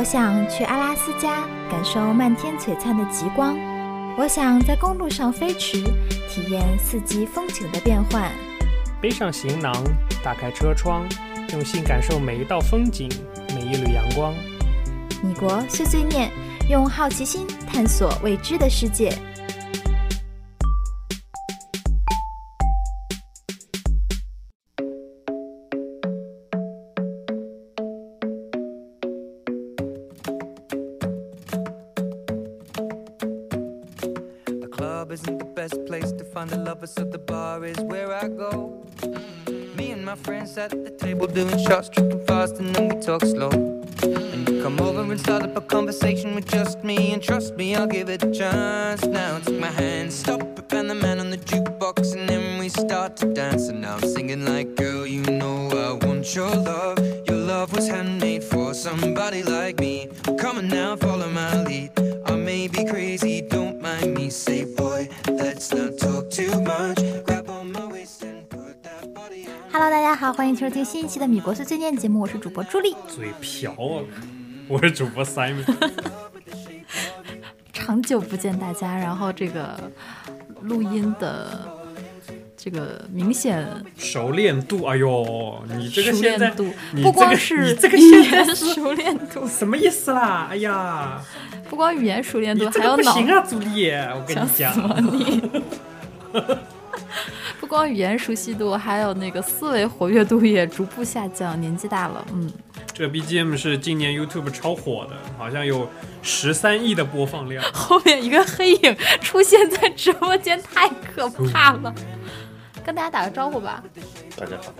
我想去阿拉斯加感受漫天璀璨的极光，我想在公路上飞驰，体验四季风景的变换。背上行囊，打开车窗，用心感受每一道风景，每一缕阳光。米国碎碎念，用好奇心探索未知的世界。Just. 收听新一期的米国碎碎念节目，我是主播朱莉。嘴瓢啊！我是主播 Simon。长久不见大家，然后这个录音的这个明显熟练度，哎呦，你这个现在不光是这个语言熟练度，什么意思啦？哎呀，不光语言熟练度，还有脑。不行啊，朱莉，我跟你讲。你。不光语言熟悉度，还有那个思维活跃度也逐步下降。年纪大了，嗯。这 BGM 是今年 YouTube 超火的，好像有十三亿的播放量。后面一个黑影出现在直播间，太可怕了。跟大家打个招呼吧。大家好。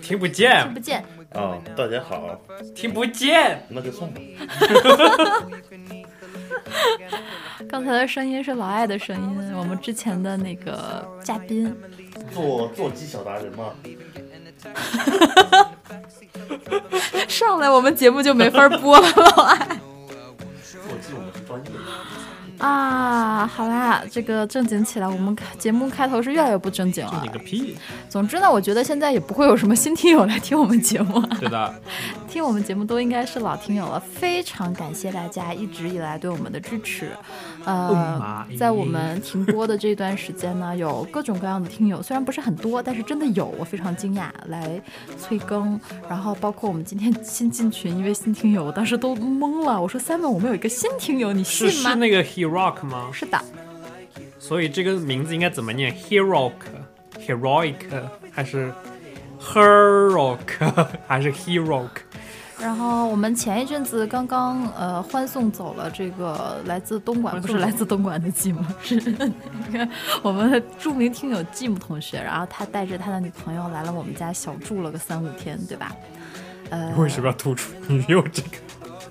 听不见。听不见。啊，大家好。听不见。那就算了。刚才的声音是老艾的声音，我们之前的那个嘉宾。做做鸡小达人吗？上来我们节目就没法播了，老艾。做鸡我们是专业的。啊，好啦，这个正经起来，我们节目开头是越来越不正经了。正经个屁！总之呢，我觉得现在也不会有什么新听友来听我们节目。对的，听我们节目都应该是老听友了，非常感谢大家一直以来对我们的支持。呃，在我们停播的这段时间呢，有各种各样的听友，虽然不是很多，但是真的有，我非常惊讶来催更。然后包括我们今天新进群一位新听友，我当时都懵了，我说 Simon，我们有一个新听友，你信吗？是那个 He。Rock 吗？是的，所以这个名字应该怎么念？Heroic、Heroic 还是 Heroic 还是 Heroic？然后我们前一阵子刚刚呃欢送走了这个来自东莞，不是来自东莞的吉姆，是我们的著名听友吉姆同学。然后他带着他的女朋友来了我们家小住了个三五天，对吧？呃，为什么要突出女友这个？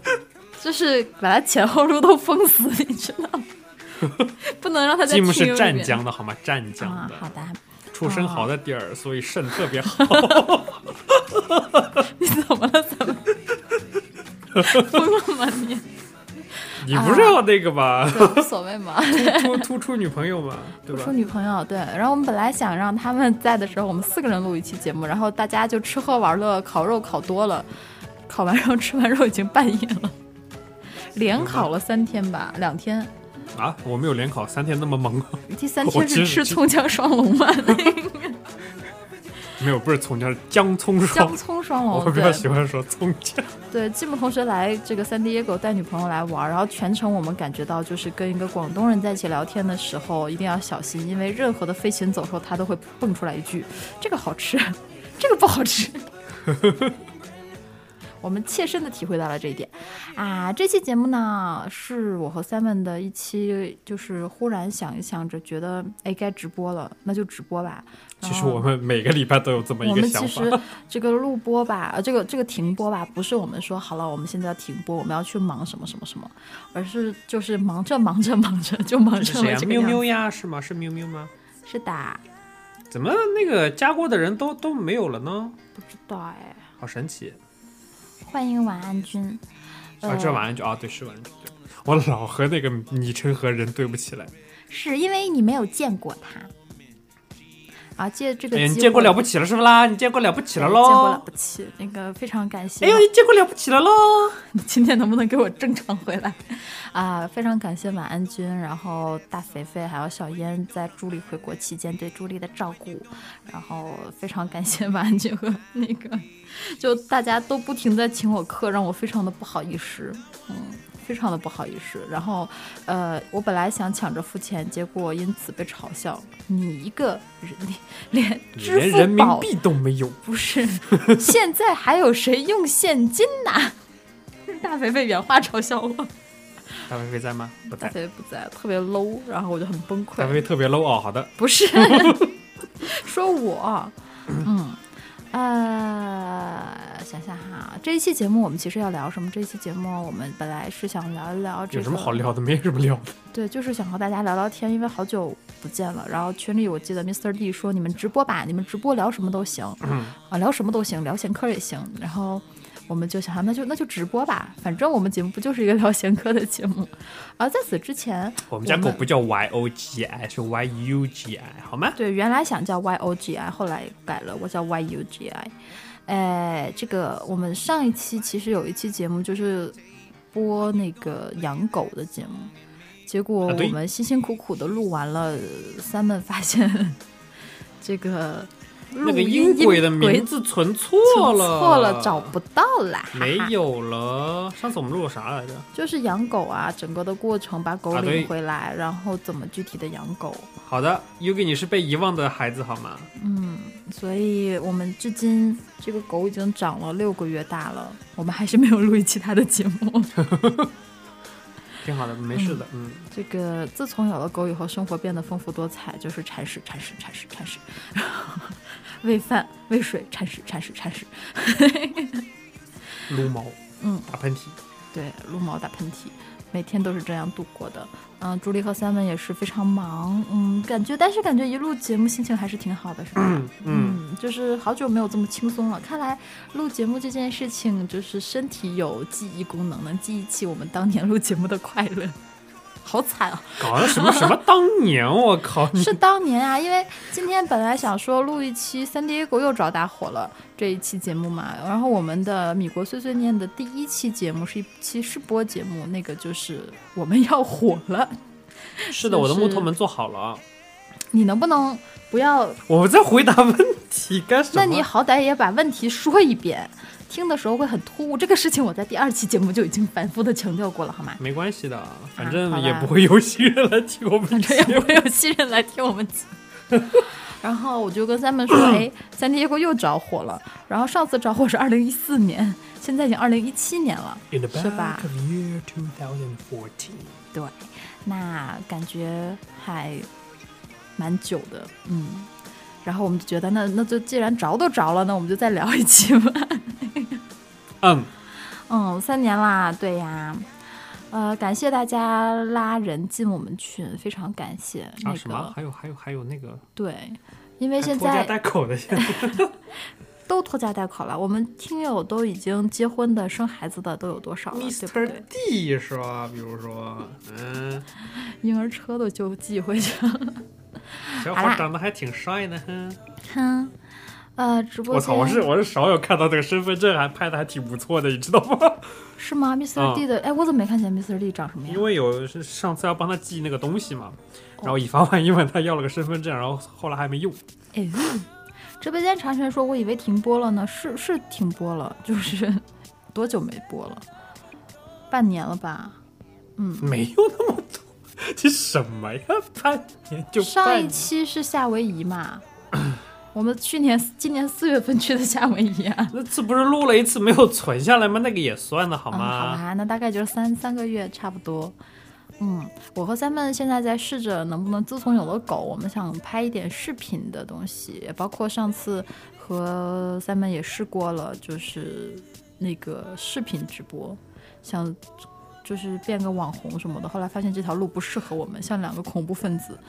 就是把他前后路都封死，你知道吗？不能让他在。吉姆是湛江的好吗？湛江的。好的。出身好的地儿，所以肾特别好。你怎么了？怎么？疯了吗你？你不是要那个吗？无所谓嘛。突突出女朋友嘛？突出女朋友对。然后我们本来想让他们在的时候，我们四个人录一期节目，然后大家就吃喝玩乐，烤肉烤多了，烤完肉吃完肉已经半夜了。连烤了三天吧，两天。啊，我没有连烤三天那么猛。第三天是吃葱姜双龙吗？没有，不是葱姜，是姜葱双。姜葱双龙。我比较喜欢说葱姜。对，季木同学来这个三 D 野狗带女朋友来玩，然后全程我们感觉到就是跟一个广东人在一起聊天的时候一定要小心，因为任何的飞禽走兽他都会蹦出来一句：“这个好吃，这个不好吃。”我们切身的体会到了这一点，啊，这期节目呢是我和 Seven 的一期，就是忽然想一想着，觉得哎该直播了，那就直播吧。其实我们每个礼拜都有这么一个想法。我们其实这个录播吧，呃，这个这个停播吧，不是我们说好了，我们现在要停播，我们要去忙什么什么什么，而是就是忙着忙着忙着就忙成了这个喵喵呀，是吗？是喵喵吗？是的。怎么那个加过的人都都没有了呢？不知道哎。好神奇。欢迎晚安君，啊，这晚安君啊，对，是晚安君，我老和那个昵称和人对不起来，是因为你没有见过他。啊，借这个哎呀，机会，你见过了不起了是不啦？你见过了不起了喽见过了？不起，那个非常感谢。哎呦，你见过了不起了喽？你今天能不能给我正常回来？啊，非常感谢晚安君，然后大肥肥还有小烟在朱莉回国期间对朱莉的照顾，然后非常感谢晚安君和那个，就大家都不停在请我客，让我非常的不好意思，嗯。非常的不好意思，然后，呃，我本来想抢着付钱，结果因此被嘲笑。你一个人 连连你支连人民付宝币都没有，不是，现在还有谁用现金呐？大肥肥原话嘲笑我，大肥肥在吗？不大在。肥肥不在，特别 low，然后我就很崩溃。大肥肥特别 low 哦，好的。不是，说我，嗯，呃，想想哈，这一期节目我们其实要聊什么？这一期节目我们本来是想聊一聊这个，有什么好聊的？没什么聊的。对，就是想和大家聊聊天，因为好久不见了。然后群里我记得 Mr. D 说你们直播吧，你们直播聊什么都行，嗯啊，聊什么都行，聊闲嗑也行。然后我们就想，那就那就直播吧，反正我们节目不就是一个聊闲嗑的节目。而在此之前，我们家狗不叫 Y O G I，是 Y U G I，好吗？对，原来想叫 Y O G I，后来改了，我叫 Y U G I。哎，这个我们上一期其实有一期节目就是播那个养狗的节目，结果我们辛辛苦苦的录完了，三们发现 这个录那个音音轨的名字存错存了，错了，找不到啦，没有了。上次我们录了啥来着？就是养狗啊，整个的过程把狗领回来，然后怎么具体的养狗，好的，Yugi，你是被遗忘的孩子好吗？嗯，所以我们至今这个狗已经长了六个月大了，我们还是没有录一期它的节目。挺好的，没事的。嗯，这个自从有了狗以后，生活变得丰富多彩，就是铲屎、铲屎、铲屎、铲屎，喂饭、喂水、铲屎、铲屎、铲屎，撸毛，嗯，打喷嚏。对，撸毛、打喷嚏，每天都是这样度过的。嗯，朱莉和三文也是非常忙，嗯，感觉但是感觉一录节目心情还是挺好的，是吧？嗯嗯，嗯，就是好久没有这么轻松了。看来录节目这件事情，就是身体有记忆功能，能记忆起我们当年录节目的快乐。好惨啊！搞的什么什么当年，我靠！你 是当年啊，因为今天本来想说录一期《三 D 狗又着大火了》这一期节目嘛，然后我们的米国碎碎念的第一期节目是一期试播节目，那个就是我们要火了。是的，我的木头门做好了，你能不能不要？我在回答问题，干什么？那你好歹也把问题说一遍，听的时候会很突兀。这个事情我在第二期节目就已经反复的强调过了，好吗？没关系的，反正也不会有新人来听我们 反正也不会有新人来听我们。然后我就跟三门说，哎，三 D 又着火了。然后上次着火是二零一四年，现在已经二零一七年了是吧 year 2014，对，那感觉还蛮久的，嗯。然后我们就觉得，那那就既然着都着了，那我们就再聊一期吧。嗯，嗯，三年啦，对呀。呃，感谢大家拉人进我们群，非常感谢。那啊什么？还有还有还有那个对，因为现在拖家带口的现在，都拖家带口了。我们听友都已经结婚的、生孩子的都有多少了，对不.对？D 是吧？比如说，嗯，婴儿车都就寄回去了。小伙长得还挺帅的，哼。哼，呃，直播我操，我是我是少有看到这个身份证还拍的还挺不错的，你知道吗？是吗？Mr. D 的，哎，我怎么没看见 Mr. D 长什么样因？为有是上次要帮他寄那个东西嘛，然后以防万一问他要了个身份证，然后后来还没用。哎，直播间长泉说，我以为停播了呢，是是停播了，就是多久没播了？半年了吧？嗯，没有那么多，这什么呀？半年就上一期是夏威夷嘛？我们去年今年四月份去的夏威夷啊。那次不是录了一次没有存下来吗？那个也算的好嗯，好吗？吧，那大概就是三三个月差不多。嗯，我和三妹现在在试着能不能，自从有了狗，我们想拍一点视频的东西，包括上次和三妹也试过了，就是那个视频直播，想就是变个网红什么的。后来发现这条路不适合我们，像两个恐怖分子。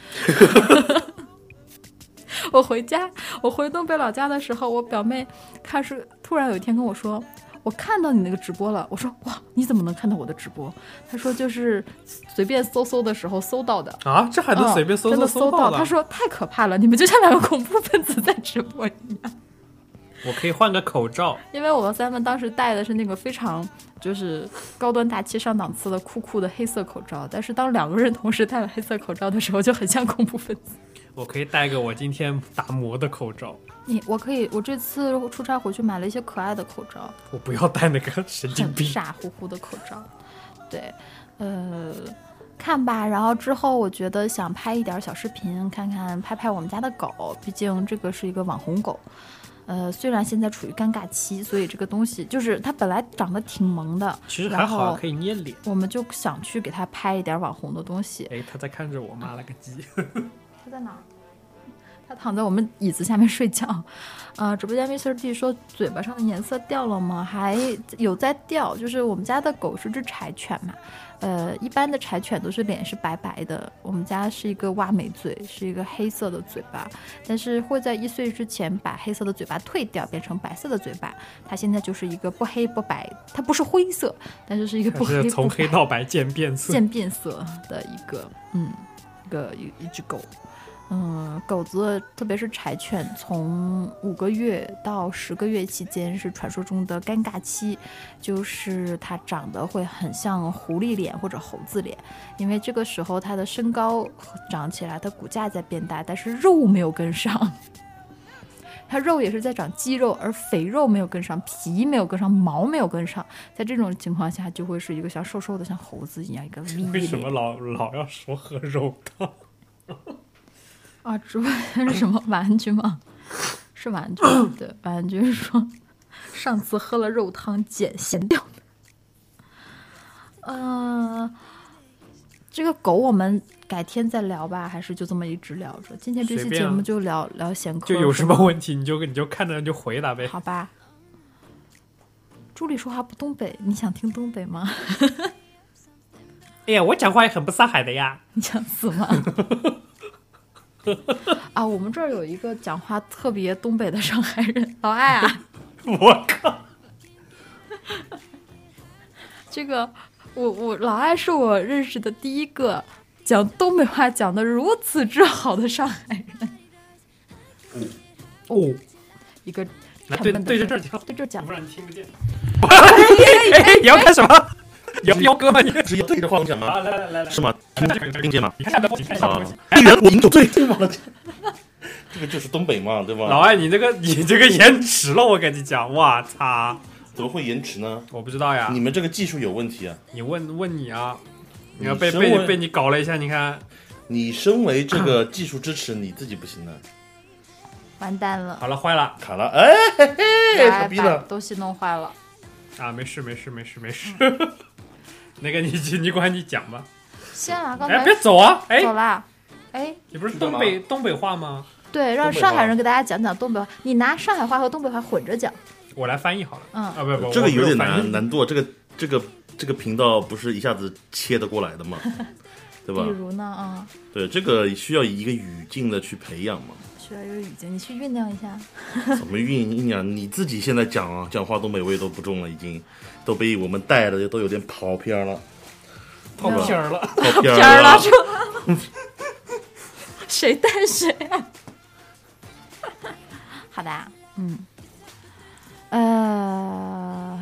我回家，我回东北老家的时候，我表妹看是突然有一天跟我说，我我看到你那个直播了。我说哇，你怎么能看到我的直播？他说就是随便搜搜的时候搜到的。啊，这还能随便搜真的搜到？他说太可怕了，你们就像两个恐怖分子在直播一样。我可以换个口罩，因为我们三们当时戴的是那个非常就是高端大气上档次的酷酷的黑色口罩，但是当两个人同时戴了黑色口罩的时候，就很像恐怖分子。我可以戴个我今天打磨的口罩。你我可以，我这次出差回去买了一些可爱的口罩。我不要戴那个神经病傻乎乎的口罩。对，呃，看吧。然后之后我觉得想拍一点小视频，看看拍拍我们家的狗，毕竟这个是一个网红狗。呃，虽然现在处于尴尬期，所以这个东西就是它本来长得挺萌的，其实还好，可以捏脸。我们就想去给它拍一点网红的东西。哎，它在看着我，妈了个鸡！它在哪？它躺在我们椅子下面睡觉。呃，直播间 Mr D 说嘴巴上的颜色掉了吗？还有在掉，就是我们家的狗是只柴犬嘛。呃，一般的柴犬都是脸是白白的，我们家是一个挖眉嘴，是一个黑色的嘴巴，但是会在一岁之前把黑色的嘴巴退掉，变成白色的嘴巴。它现在就是一个不黑不白，它不是灰色，但是是一个不黑从黑到白渐变色渐变色的一个，嗯，一个一一只狗。嗯，狗子特别是柴犬，从五个月到十个月期间是传说中的尴尬期，就是它长得会很像狐狸脸或者猴子脸，因为这个时候它的身高长起来，它骨架在变大，但是肉没有跟上，它肉也是在长肌肉，而肥肉没有跟上，皮没有跟上，毛没有跟上，在这种情况下就会是一个像瘦瘦的像猴子一样一个 为什么老老要说喝肉汤？啊，直播间是什么玩具吗？是玩具，对，玩具说上次喝了肉汤减咸掉嗯。呃，这个狗我们改天再聊吧，还是就这么一直聊着？今天这期节目就聊聊闲嗑。就有什么问题你就你就看着就回答呗。好吧。助理说话不东北，你想听东北吗？哎呀，我讲话也很不上海的呀。你想死吗？啊，我们这儿有一个讲话特别东北的上海人，老艾啊！我靠！这个，我我老艾是我认识的第一个讲东北话讲的如此之好的上海人。哦，一个对对着这儿讲，对这儿讲，不然你听不见。你要干什么？要彪哥吗？你直接对着话筒讲吗？来来来来，是吗？听听见吗？你看，你看，啊！一人我饮酒醉，这个就是东北嘛，对吧？老艾，你这个你这个延迟了，我跟你讲，我操！怎么会延迟呢？我不知道呀。你们这个技术有问题啊！你问问你啊！你要被被被你搞了一下，你看，你身为这个技术支持，你自己不行的，完蛋了！好了，坏了，卡了，哎嘿嘿，傻逼了，东西弄坏了。啊，没事没事没事没事。那个你你管你讲吧，先啊，刚才哎别走啊，哎。走啦，哎。你不是东北东北话吗？对，让上海人给大家讲讲东北话，你拿上海话和东北话混着讲，我来翻译好了，嗯。啊不不，这个有点难难度，这个这个这个频道不是一下子切得过来的吗？对吧？比如呢啊，对，这个需要一个语境的去培养嘛，需要一个语境，你去酝酿一下，怎么酝酝酿？你自己现在讲啊，讲话东北味都不重了，已经。都被我们带的都有点跑偏了，跑偏了，跑偏了，谁带谁啊？好的，嗯，呃，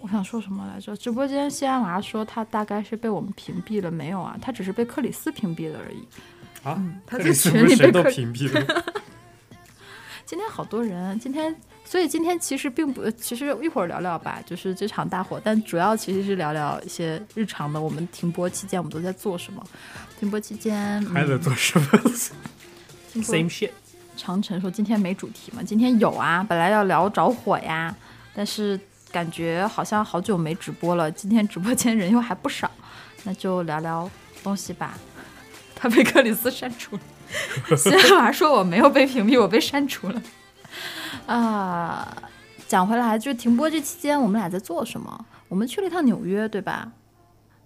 我想说什么来着？直播间西安娃说他大概是被我们屏蔽了，没有啊？他只是被克里斯屏蔽了而已。啊，他在群里被屏蔽了。今天好多人，今天。所以今天其实并不，其实一会儿聊聊吧，就是这场大火，但主要其实是聊聊一些日常的。我们停播期间我们都在做什么？停播期间还在做什么？Same shit。长城说今天没主题嘛？今天有啊，本来要聊着火呀，但是感觉好像好久没直播了，今天直播间人又还不少，那就聊聊东西吧。他被克里斯删除了，新华说我没有被屏蔽，我被删除了。啊，讲回来，就停播这期间，我们俩在做什么？我们去了一趟纽约，对吧？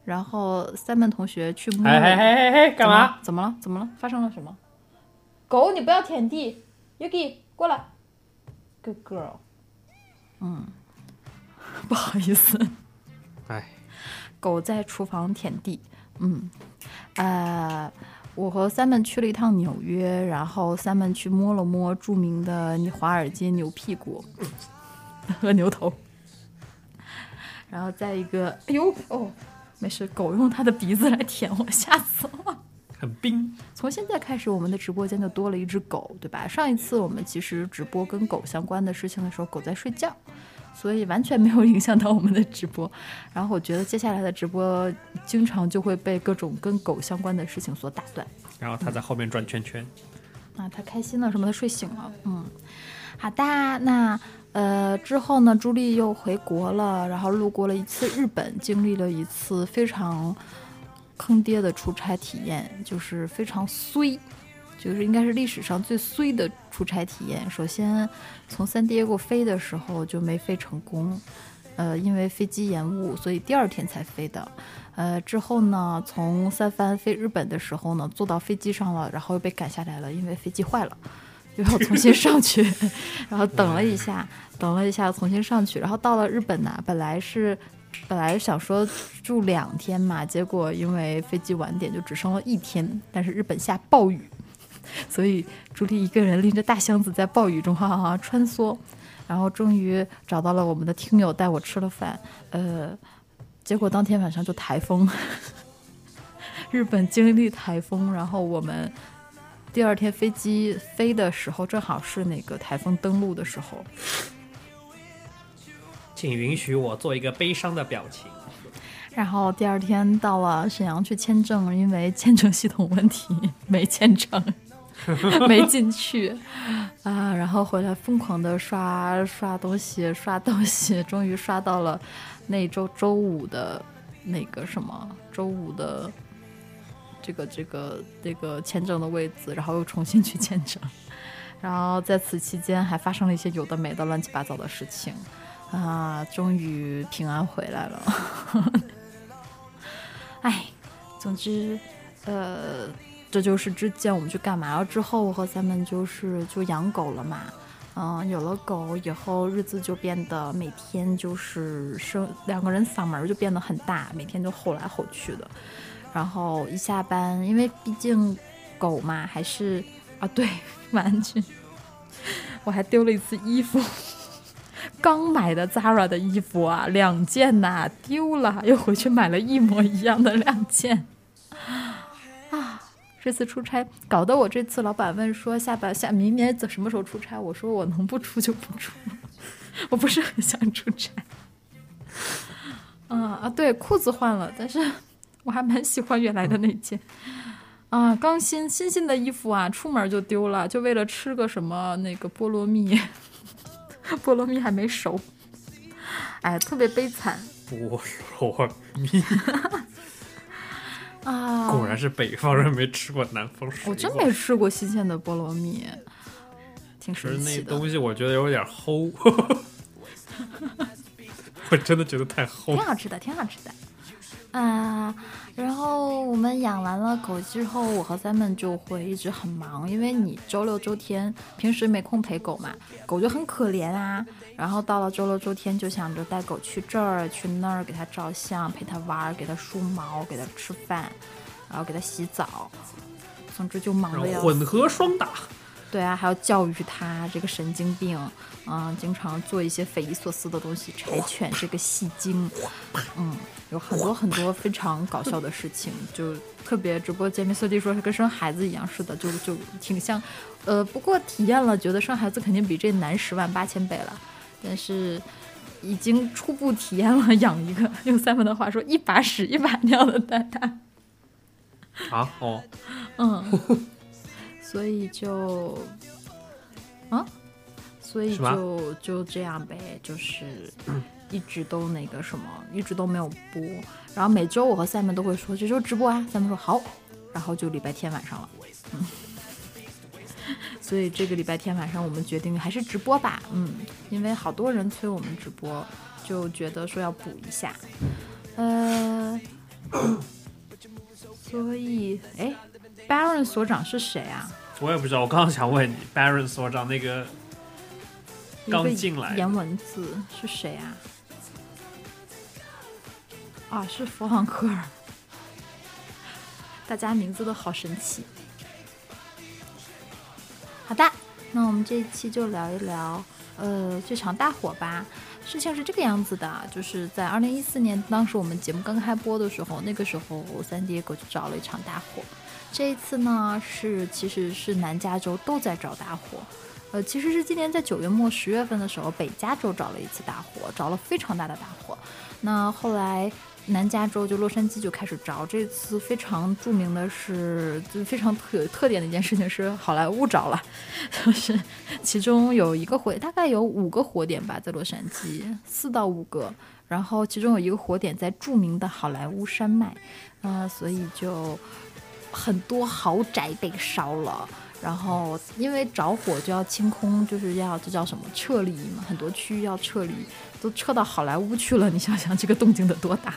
然后三门同学去摸。哎哎哎哎，干嘛？怎么了？怎么了？发生了什么？狗，你不要舔地。Yuki，过来。Good girl。嗯。不好意思。哎，狗在厨房舔地。嗯，呃，我和 Simon 去了一趟纽约，然后 Simon 去摸了摸著名的华尔街牛屁股和牛头，然后再一个，哎呦哦，没事，狗用它的鼻子来舔我，吓死了。很冰。从现在开始，我们的直播间就多了一只狗，对吧？上一次我们其实直播跟狗相关的事情的时候，狗在睡觉，所以完全没有影响到我们的直播。然后我觉得接下来的直播经常就会被各种跟狗相关的事情所打断。然后他在后面转圈圈。啊，他开心了什么？的睡醒了。嗯，好的。那呃之后呢？朱莉又回国了，然后路过了一次日本，经历了一次非常。坑爹的出差体验就是非常衰，就是应该是历史上最衰的出差体验。首先，从三爹过飞的时候就没飞成功，呃，因为飞机延误，所以第二天才飞的。呃，之后呢，从三藩飞日本的时候呢，坐到飞机上了，然后又被赶下来了，因为飞机坏了，又要重新上去，然后等了一下，等了一下，重新上去，然后到了日本呢，本来是。本来想说住两天嘛，结果因为飞机晚点，就只剩了一天。但是日本下暴雨，所以朱莉一个人拎着大箱子在暴雨中哈哈哈穿梭，然后终于找到了我们的听友带我吃了饭。呃，结果当天晚上就台风，日本经历台风，然后我们第二天飞机飞的时候，正好是那个台风登陆的时候。请允许我做一个悲伤的表情。然后第二天到了沈阳去签证，因为签证系统问题没签成，没进去啊。然后回来疯狂的刷刷东西，刷东西，终于刷到了那周周五的那个什么周五的这个这个这个签证的位置，然后又重新去签证。然后在此期间还发生了一些有的没的乱七八糟的事情。啊，终于平安回来了。哎，总之，呃，这就是之前我们去干嘛了之后，我和咱们就是就养狗了嘛。嗯，有了狗以后，日子就变得每天就是声两个人嗓门就变得很大，每天就吼来吼去的。然后一下班，因为毕竟狗嘛，还是啊，对，玩具，我还丢了一次衣服。刚买的 Zara 的衣服啊，两件呐丢了，又回去买了一模一样的两件。这次出差搞得我这次老板问说下班下明年怎什么时候出差？我说我能不出就不出，我不是很想出差。嗯啊，对，裤子换了，但是我还蛮喜欢原来的那件。啊，刚新新新的衣服啊，出门就丢了，就为了吃个什么那个菠萝蜜。菠萝蜜还没熟，哎，特别悲惨。菠萝蜜啊，果然是北方人没吃过南方水果。我真没吃过新鲜的菠萝蜜，挺神奇的。那东西我觉得有点齁，我真的觉得太齁。挺好吃的，挺好吃的。啊，然后我们养完了狗之后，我和 Simon 就会一直很忙，因为你周六周天平时没空陪狗嘛，狗就很可怜啊。然后到了周六周天，就想着带狗去这儿去那儿，给它照相，陪它玩，给它梳毛，给它吃饭，然后给它洗澡，总之就忙的要混合双打。对啊，还要教育它这个神经病，嗯，经常做一些匪夷所思的东西，柴犬这个戏精，嗯。有很多很多非常搞笑的事情，就特别直播间，色弟说是跟生孩子一样似的，就就挺像，呃，不过体验了，觉得生孩子肯定比这难十万八千倍了，但是已经初步体验了养一个，用三文的话说，一把屎一把尿的蛋蛋。啊哦，嗯，所以就，啊，所以就就这样呗，就是。一直都那个什么，一直都没有播。然后每周我和 Sam 都会说这周直播啊，Sam 说好，然后就礼拜天晚上了。嗯，所以这个礼拜天晚上我们决定还是直播吧。嗯，因为好多人催我们直播，就觉得说要补一下。呃，所以哎，Baron 所长是谁啊？我也不知道，我刚刚想问你，Baron 所长那个刚进来颜文字是谁啊？啊，是弗朗克尔。大家名字都好神奇。好的，那我们这一期就聊一聊，呃，这场大火吧。事情是这个样子的，就是在二零一四年，当时我们节目刚开播的时候，那个时候三 D 狗就着了一场大火。这一次呢，是其实是南加州都在着大火。呃，其实是今年在九月末十月份的时候，北加州着了一次大火，着了非常大的大火。那后来。南加州就洛杉矶就开始着，这次非常著名的是，就非常特有特点的一件事情是好莱坞着了，就 是其中有一个火，大概有五个火点吧，在洛杉矶四到五个，然后其中有一个火点在著名的好莱坞山脉，啊，所以就很多豪宅被烧了，然后因为着火就要清空，就是要这叫什么撤离嘛，很多区域要撤离，都撤到好莱坞去了，你想想这个动静得多大。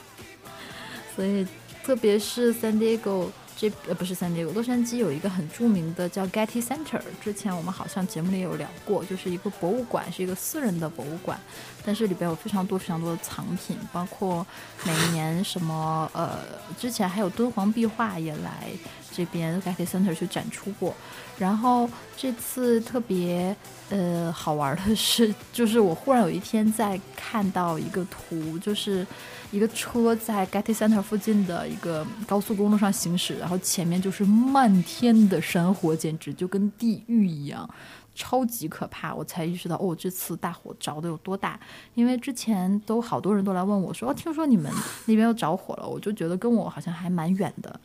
所以，特别是 San Diego 这呃不是 San Diego，洛杉矶有一个很著名的叫 Getty Center，之前我们好像节目里有聊过，就是一个博物馆，是一个私人的博物馆，但是里边有非常多非常多的藏品，包括每年什么呃，之前还有敦煌壁画也来这边 Getty Center 去展出过，然后这次特别呃好玩的是，就是我忽然有一天在看到一个图，就是。一个车在 Getty Center 附近的一个高速公路上行驶，然后前面就是漫天的山火，简直就跟地狱一样，超级可怕。我才意识到，哦，这次大火着的有多大。因为之前都好多人都来问我，说，哦，听说你们那边又着火了，我就觉得跟我好像还蛮远的。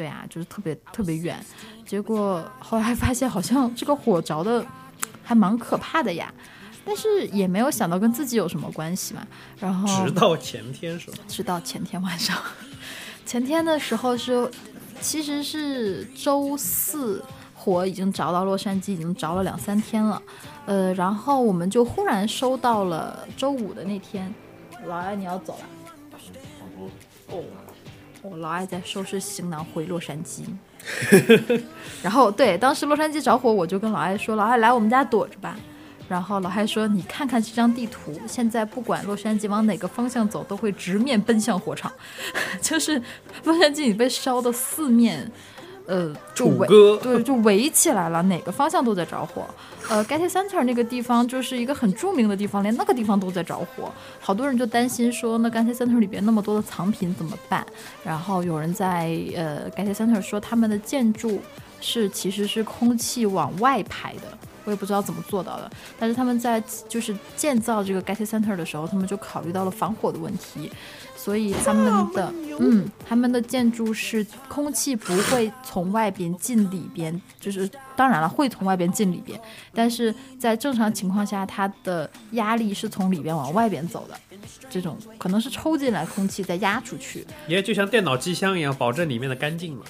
对啊，就是特别特别远。结果后来发现，好像这个火着的还蛮可怕的呀。但是也没有想到跟自己有什么关系嘛，然后直到前天是吧？直到前天晚上，前天的时候是，其实是周四，火已经着到洛杉矶，已经着了两三天了，呃，然后我们就忽然收到了周五的那天，老艾你要走了，哦，我老爱在收拾行囊回洛杉矶，然后对，当时洛杉矶着火，我就跟老爱说，老爱来我们家躲着吧。然后老爱说：“你看看这张地图，现在不管洛杉矶往哪个方向走，都会直面奔向火场。就是洛杉矶已被烧的四面，呃，就围对，就围起来了，哪个方向都在着火。呃，Getty Center 那个地方就是一个很著名的地方，连那个地方都在着火。好多人就担心说，那 Getty Center 里边那么多的藏品怎么办？然后有人在呃 Getty Center 说，他们的建筑是其实是空气往外排的。”我也不知道怎么做到的，但是他们在就是建造这个 Getty Center 的时候，他们就考虑到了防火的问题，所以他们的嗯，他们的建筑是空气不会从外边进里边，就是当然了会从外边进里边，但是在正常情况下，它的压力是从里边往外边走的，这种可能是抽进来空气再压出去，也就像电脑机箱一样，保证里面的干净嘛。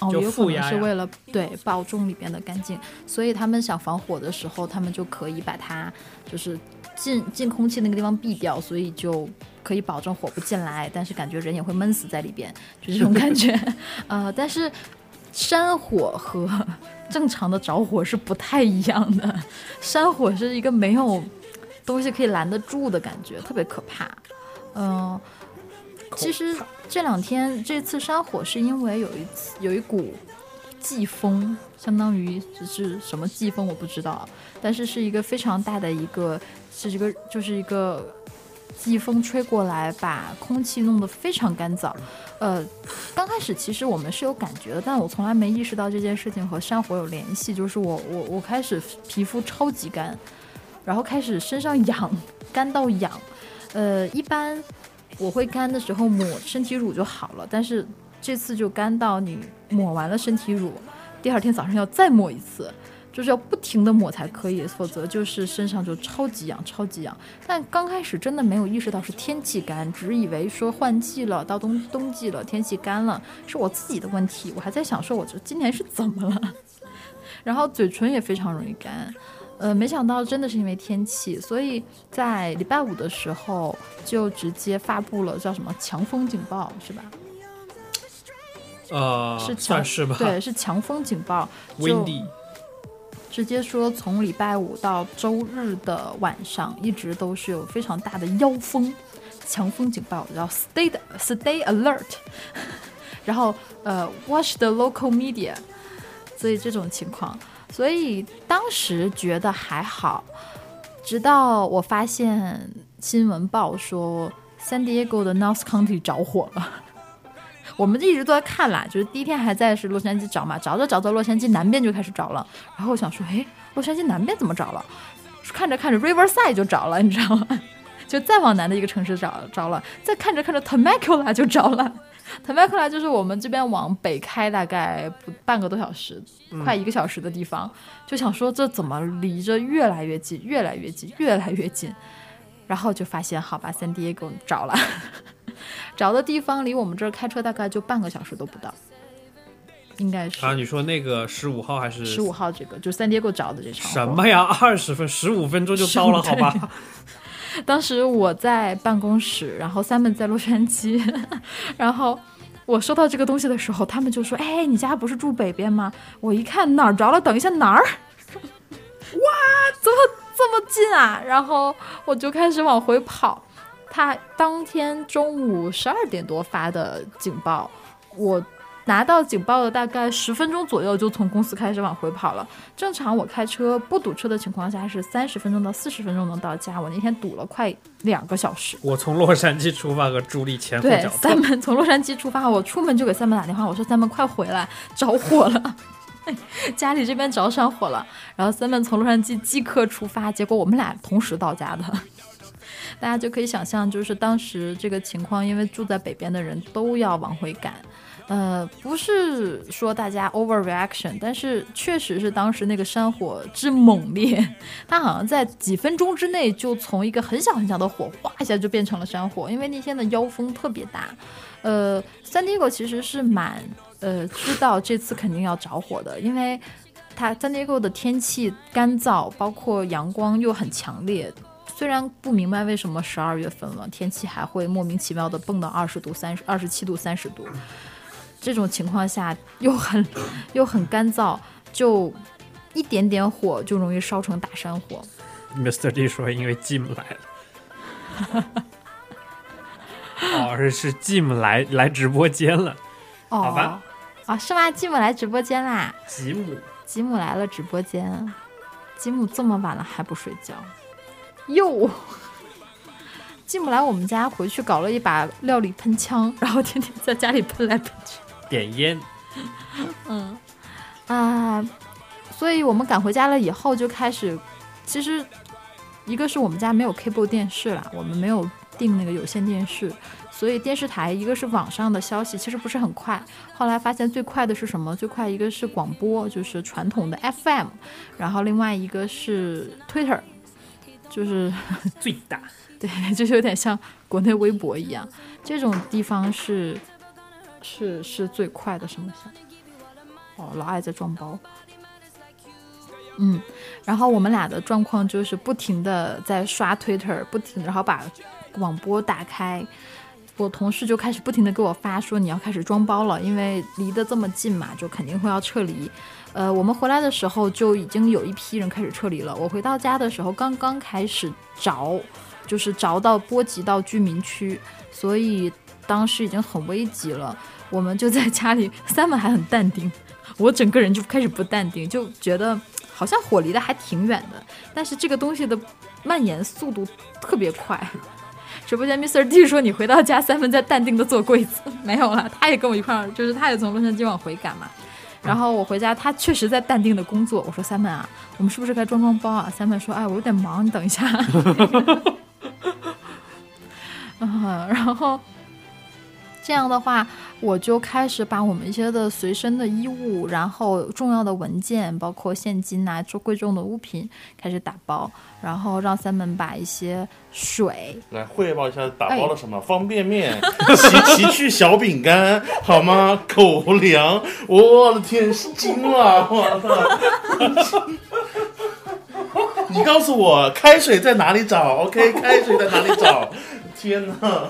哦，有可能是为了对保重里边的干净，所以他们想防火的时候，他们就可以把它就是进进空气那个地方闭掉，所以就可以保证火不进来，但是感觉人也会闷死在里边，就这种感觉。呃，但是山火和 正常的着火是不太一样的，山火是一个没有东西可以拦得住的感觉，特别可怕。嗯。其实这两天这次山火是因为有一次有一股季风，相当于只是什么季风我不知道，但是是一个非常大的一个是一个就是一个季风吹过来，把空气弄得非常干燥。呃，刚开始其实我们是有感觉的，但我从来没意识到这件事情和山火有联系。就是我我我开始皮肤超级干，然后开始身上痒，干到痒。呃，一般。我会干的时候抹身体乳就好了，但是这次就干到你抹完了身体乳，第二天早上要再抹一次，就是要不停的抹才可以，否则就是身上就超级痒，超级痒。但刚开始真的没有意识到是天气干，只以为说换季了，到冬冬季了，天气干了，是我自己的问题。我还在想说，我这今年是怎么了？然后嘴唇也非常容易干。呃，没想到真的是因为天气，所以在礼拜五的时候就直接发布了叫什么强风警报，是吧？呃，是强是吧？对，是强风警报。windy。直接说从礼拜五到周日的晚上，一直都是有非常大的妖风。强风警报，然后 stay stay alert，然后呃 watch the local media，所以这种情况，所以当时觉得还好，直到我发现新闻报说 San Diego 的 North County 着火了。我们一直都在看啦，就是第一天还在是洛杉矶着嘛，着着着着洛杉矶南边就开始着了。然后我想说，哎，洛杉矶南边怎么着了？看着看着 Riverside 就着了，你知道吗？就再往南的一个城市找着了。再看着看着 Temecula 就着了。Temecula 就是我们这边往北开大概不半个多小时，快一个小时的地方。就想说这怎么离着越来越近，越来越近，越来越近。然后就发现，好吧，San Diego 着了。找的地方离我们这儿开车大概就半个小时都不到，应该是。啊，你说那个十五号还是十五号？这个就三爹给我找的这场。什么呀？二十分十五分钟就到了，好吧？当时我在办公室，然后三们在洛杉矶，然后我收到这个东西的时候，他们就说：“哎，你家不是住北边吗？”我一看哪儿着了？等一下哪儿？哇，怎么这么近啊？然后我就开始往回跑。他当天中午十二点多发的警报，我拿到警报的大概十分钟左右就从公司开始往回跑了。正常我开车不堵车的情况下是三十分钟到四十分钟能到家，我那天堵了快两个小时。我从洛杉矶出发和朱莉前后对，三门从洛杉矶出发，我出门就给三门打电话，我说三门快回来，着火了，家里这边着上火了。然后三门从洛杉矶即刻出发，结果我们俩同时到家的。大家就可以想象，就是当时这个情况，因为住在北边的人都要往回赶，呃，不是说大家 overreaction，但是确实是当时那个山火之猛烈，它好像在几分钟之内就从一个很小很小的火，哗一下就变成了山火，因为那天的妖风特别大。呃，三 g 狗其实是蛮呃知道这次肯定要着火的，因为它三 g 狗的天气干燥，包括阳光又很强烈。虽然不明白为什么十二月份了，天气还会莫名其妙的蹦到二十度、三十二十七度、三十度，这种情况下又很 又很干燥，就一点点火就容易烧成大山火。Mr. D 说：“因为 Jim 来了。”哦，是是 Jim 来来直播间了。哦，好吧。啊，是吗吉姆来直播间啦。吉姆，吉姆来了直播间。吉姆这么晚了还不睡觉。又进不来我们家，回去搞了一把料理喷枪，然后天天在家里喷来喷去，点烟。嗯啊，所以我们赶回家了以后就开始，其实一个是我们家没有 cable 电视了，我们没有订那个有线电视，所以电视台一个是网上的消息其实不是很快，后来发现最快的是什么？最快一个是广播，就是传统的 FM，然后另外一个是 Twitter。就是最大，对，就是有点像国内微博一样，这种地方是是是最快的什么像？哦，老爱在装包。嗯，然后我们俩的状况就是不停的在刷 Twitter，不停，然后把广播打开，我同事就开始不停的给我发说你要开始装包了，因为离得这么近嘛，就肯定会要撤离。呃，我们回来的时候就已经有一批人开始撤离了。我回到家的时候，刚刚开始着，就是着到波及到居民区，所以当时已经很危急了。我们就在家里，Simon 还很淡定，我整个人就开始不淡定，就觉得好像火离得还挺远的，但是这个东西的蔓延速度特别快。直播间 Mr D 说：“你回到家，Simon 在淡定的做柜子，没有了，他也跟我一块儿，就是他也从洛杉矶往回赶嘛。”然后我回家，他确实在淡定的工作。我说三妹啊，我们是不是该装装包啊？三妹说，哎，我有点忙，你等一下。啊，然后。这样的话，我就开始把我们一些的随身的衣物，然后重要的文件，包括现金啊，做贵重的物品，开始打包，然后让三门把一些水来汇报一下打包了什么方便面、奇奇趣小饼干，好吗？狗粮，我的天，惊了！我操！你告诉我开水在哪里找？OK，开水在哪里找？天哪！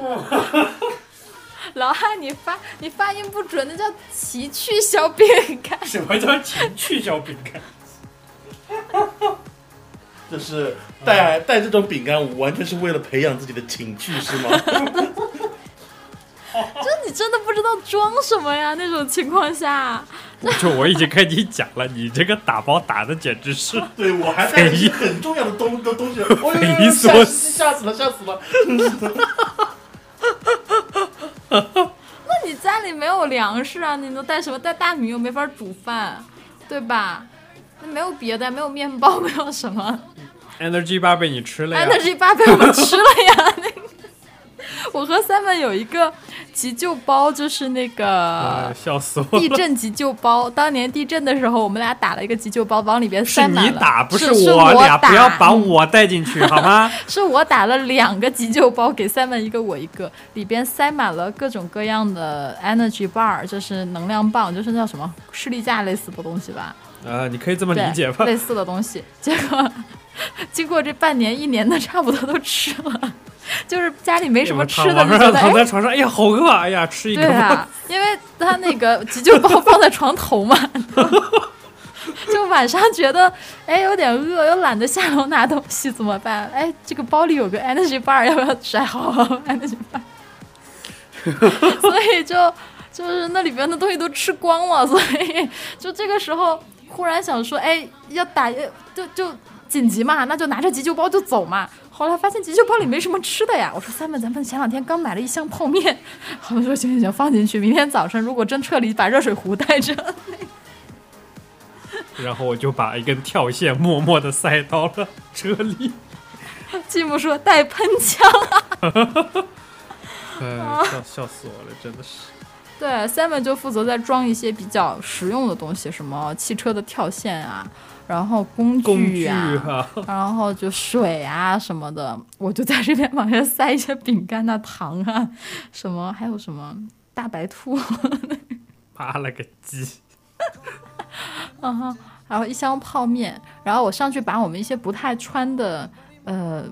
老汉，你发你发音不准，那叫奇趣小饼干。什么叫奇趣小饼干？就是带带这种饼干，完全是为了培养自己的情趣，是吗？就你真的不知道装什么呀？那种情况下，就我已经跟你讲了，你这个打包打的简直是……对我还带一些很重要的东的东西，匪夷所思，吓死了，吓死了！那你家里没有粮食啊？你能带什么？带大米又没法煮饭，对吧？那没有别的，没有面包，没有什么。Energy bar 被你吃了呀！Energy bar 被我吃了呀！那个，我和 Simon 有一个。急救包就是那个，笑死我地震急救包，当年地震的时候，我们俩打了一个急救包，往里边塞满了。是你打，不是我俩，不要把我带进去好吗？是我打了两个急救包，给 Simon 一个，我一个，里边塞满了各种各样的 energy bar，就是能量棒，就是叫什么士力架类似的东西吧？呃，你可以这么理解吧？类似的东西。结果经过这半年一年的，差不多都吃了。就是家里没什么吃的，躺在床上，哎呀，好饿啊！哎呀，吃一个。对啊，因为他那个急救包放在床头嘛，就晚上觉得哎有点饿，又懒得下楼拿东西，怎么办？哎，这个包里有个 energy bar，要不要摘好 energy bar？所以就就是那里边的东西都吃光了，所以就这个时候忽然想说，哎，要打就就紧急嘛，那就拿着急救包就走嘛。后来发现急救包里没什么吃的呀，我说三妹，咱们前两天刚买了一箱泡面，他们说行行行，放进去，明天早晨如果真撤离，把热水壶带着。然后我就把一根跳线默默的塞到了车里。继母说带喷枪。哎，笑笑死我了，真的是。对，Seven 就负责在装一些比较实用的东西，什么汽车的跳线啊。然后工具啊，然后就水啊什么的，我就在这边往下塞一些饼干啊、糖啊，什么还有什么大白兔，妈了个鸡，嗯哼，然后一箱泡面，然后我上去把我们一些不太穿的呃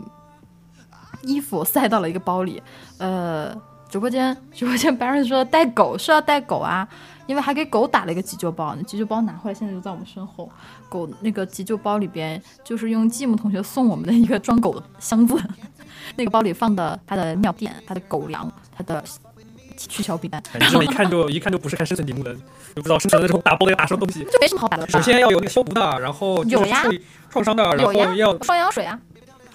衣服塞到了一个包里，呃，直播间直播间 Barry 说带狗是要带狗啊。因为还给狗打了一个急救包，那急救包拿回来，现在就在我们身后。狗那个急救包里边，就是用继母同学送我们的一个装狗的箱子，那个包里放的他的尿垫、他的狗粮、他的驱小饼干。这种一看就一看就不是看生存题目的，就不知道生存的时候打包的打什么东西。就 没什么好打的。首先要有那个消毒的，然后有呀，创伤的，然后要双氧水啊。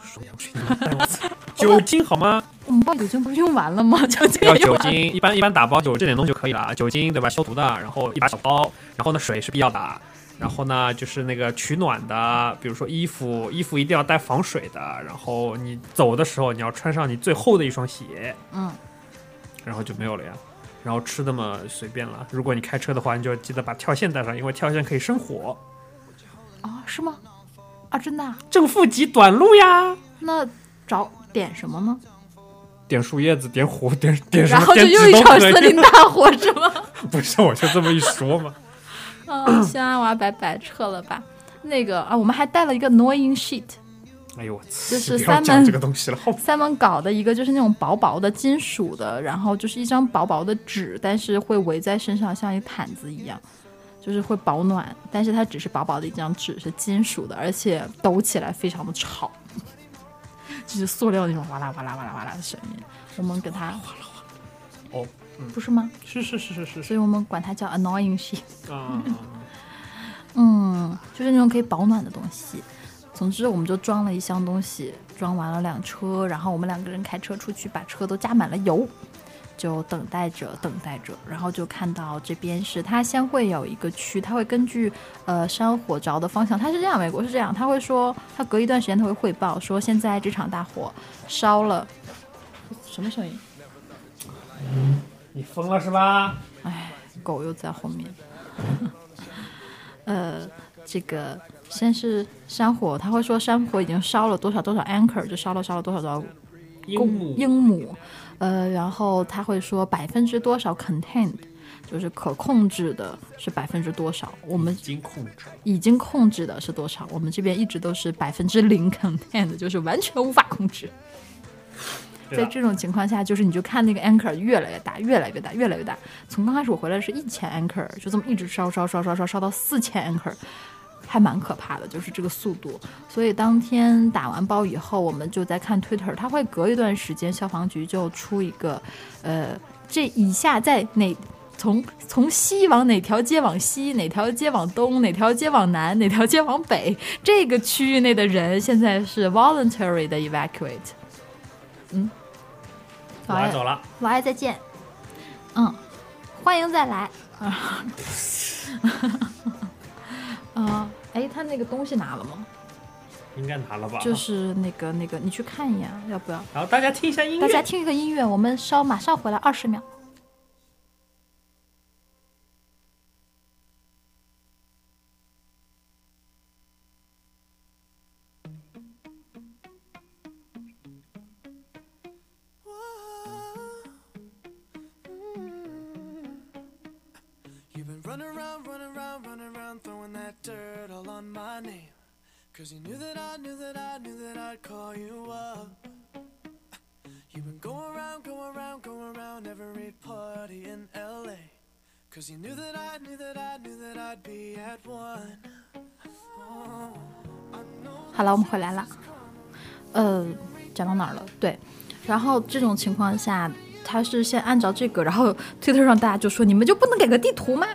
双氧水，酒精好吗？我们包酒精不是用完了吗？酒精要酒精，一般一般打包就这点东西就可以了。酒精对吧？消毒的，然后一把小包，然后呢水是必要的，然后呢就是那个取暖的，比如说衣服，衣服一定要带防水的。然后你走的时候你要穿上你最厚的一双鞋，嗯，然后就没有了呀。然后吃的嘛随便了。如果你开车的话，你就记得把跳线带上，因为跳线可以生火。啊，是吗？啊，真的？正负极短路呀。那找点什么吗？点树叶子，点火，点点什么？然后就又一场森林大火，是吗？不是，我就这么一说嘛。嗯，行啊，我要拜拜，撤了吧。那个啊，我们还带了一个 knowing sheet。哎呦我就是三门这个东西了。三门搞的一个就是那种薄薄的金属的，然后就是一张薄薄的纸，但是会围在身上，像一毯子一样，就是会保暖。但是它只是薄薄的一张纸，是金属的，而且抖起来非常的吵。就是塑料那种哇啦哇啦哇啦哇啦的声音，我们给它哗啦哗，哦，不是吗？是是是是是，所以我们管它叫 annoying sheet。嗯，就是那种可以保暖的东西。总之，我们就装了一箱东西，装完了两车，然后我们两个人开车出去，把车都加满了油。就等待着，等待着，然后就看到这边是它先会有一个区，它会根据呃山火着的方向，它是这样，美国是这样，他会说，他隔一段时间他会汇报说现在这场大火烧了，什么声音？你疯了是吧？哎，狗又在后面。呃，这个先是山火，他会说山火已经烧了多少多少 anchor，就烧了烧了多少多少英母英母。呃，然后他会说百分之多少 contained，就是可控制的是百分之多少？我们已经控制，已经控制的是多少？我们这边一直都是百分之零 contained，就是完全无法控制。在这种情况下，就是你就看那个 anchor 越来越大，越来越大，越来越大。从刚开始我回来是一千 anchor，就这么一直烧烧烧烧烧烧到四千 anchor，还蛮可怕的，就是这个速度。所以当天打完包以后，我们就在看 Twitter，他会隔一段时间，消防局就出一个，呃，这以下在哪从从西往哪条街往西，哪条街往东，哪条街往南，哪条街往北，这个区域内的人现在是 voluntary 的 evacuate。嗯，我爱走了，我爱再见。嗯，欢迎再来啊。啊，哎，他那个东西拿了吗？应该拿了吧。就是那个那个，你去看一眼，要不要？然后，大家听一下音乐。大家听一个音乐，我们稍马上回来，二十秒。讲到哪儿了？对，然后这种情况下，他是先按照这个，然后推特上大家就说：“你们就不能给个地图吗？”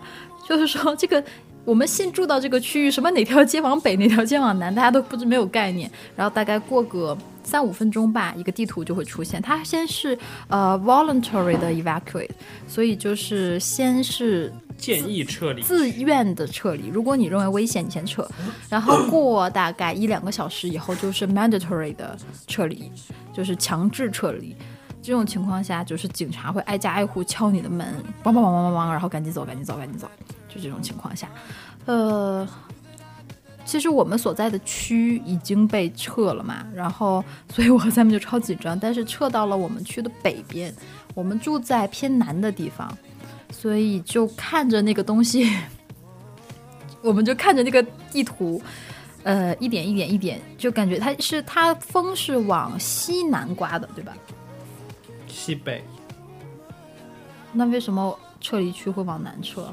就是说这个我们新住到这个区域，什么哪条街往北，哪条街往南，大家都不知没有概念。然后大概过个三五分钟吧，一个地图就会出现。它先是呃 voluntary 的 evacuate，所以就是先是建议撤离，自愿的撤离。如果你认为危险，你先撤。然后过大概一两个小时以后，就是 mandatory 的撤离，就是强制撤离。这种情况下，就是警察会挨家挨户敲你的门，梆梆梆梆梆梆，然后赶紧走，赶紧走，赶紧走。就这种情况下，呃，其实我们所在的区已经被撤了嘛，然后，所以我和他们就超紧张。但是撤到了我们区的北边，我们住在偏南的地方，所以就看着那个东西，我们就看着那个地图，呃，一点一点一点，就感觉它是它风是往西南刮的，对吧？西北。那为什么撤离区会往南撤？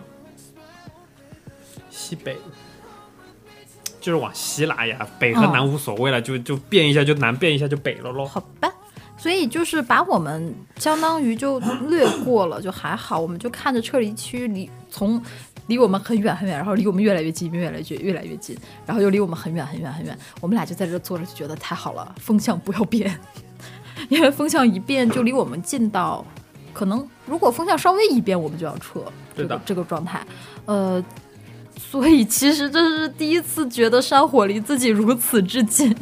西北就是往西拉呀，北和南无所谓了，就就变一下就南，变一下就北了喽。好吧，所以就是把我们相当于就略过了，就还好，我们就看着撤离区离从离我们很远很远，然后离我们越来越近，越来越越来越近，然后又离我们很远很远很远，我们俩就在这坐着，就觉得太好了，风向不要变，因为风向一变就离我们近到，可能如果风向稍微一变，我们就要撤。对的，这个状态，呃。所以其实这是第一次觉得山火离自己如此之近，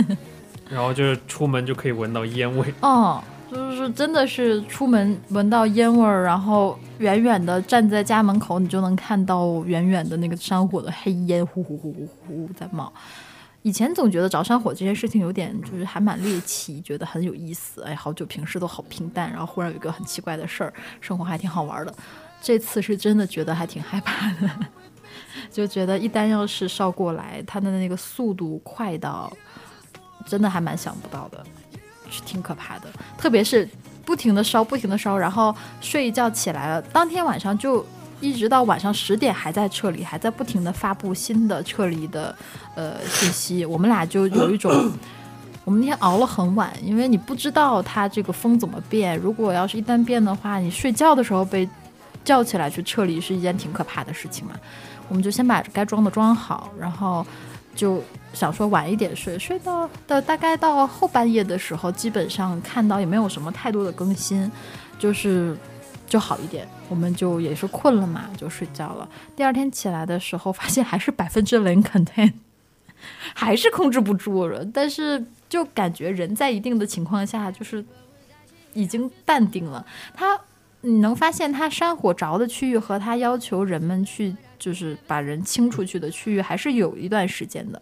然后就是出门就可以闻到烟味。哦，就是真的是出门闻到烟味儿，然后远远的站在家门口，你就能看到远远的那个山火的黑烟呼呼呼呼呼在冒。以前总觉得着山火这件事情有点就是还蛮猎奇，觉得很有意思。哎，好久平时都好平淡，然后忽然有一个很奇怪的事儿，生活还挺好玩的。这次是真的觉得还挺害怕的。就觉得一旦要是烧过来，它的那个速度快到，真的还蛮想不到的，是挺可怕的。特别是不停的烧，不停的烧，然后睡一觉起来了，当天晚上就一直到晚上十点还在撤离，还在不停的发布新的撤离的呃信息。我们俩就有一种，我们那天熬了很晚，因为你不知道它这个风怎么变。如果要是一旦变的话，你睡觉的时候被叫起来去撤离是一件挺可怕的事情嘛。我们就先把该装的装好，然后就想说晚一点睡，睡到的大概到后半夜的时候，基本上看到也没有什么太多的更新，就是就好一点，我们就也是困了嘛，就睡觉了。第二天起来的时候，发现还是 百分之零 content，还是控制不住了。但是就感觉人在一定的情况下，就是已经淡定了。他你能发现，他山火着的区域和他要求人们去。就是把人清出去的区域还是有一段时间的，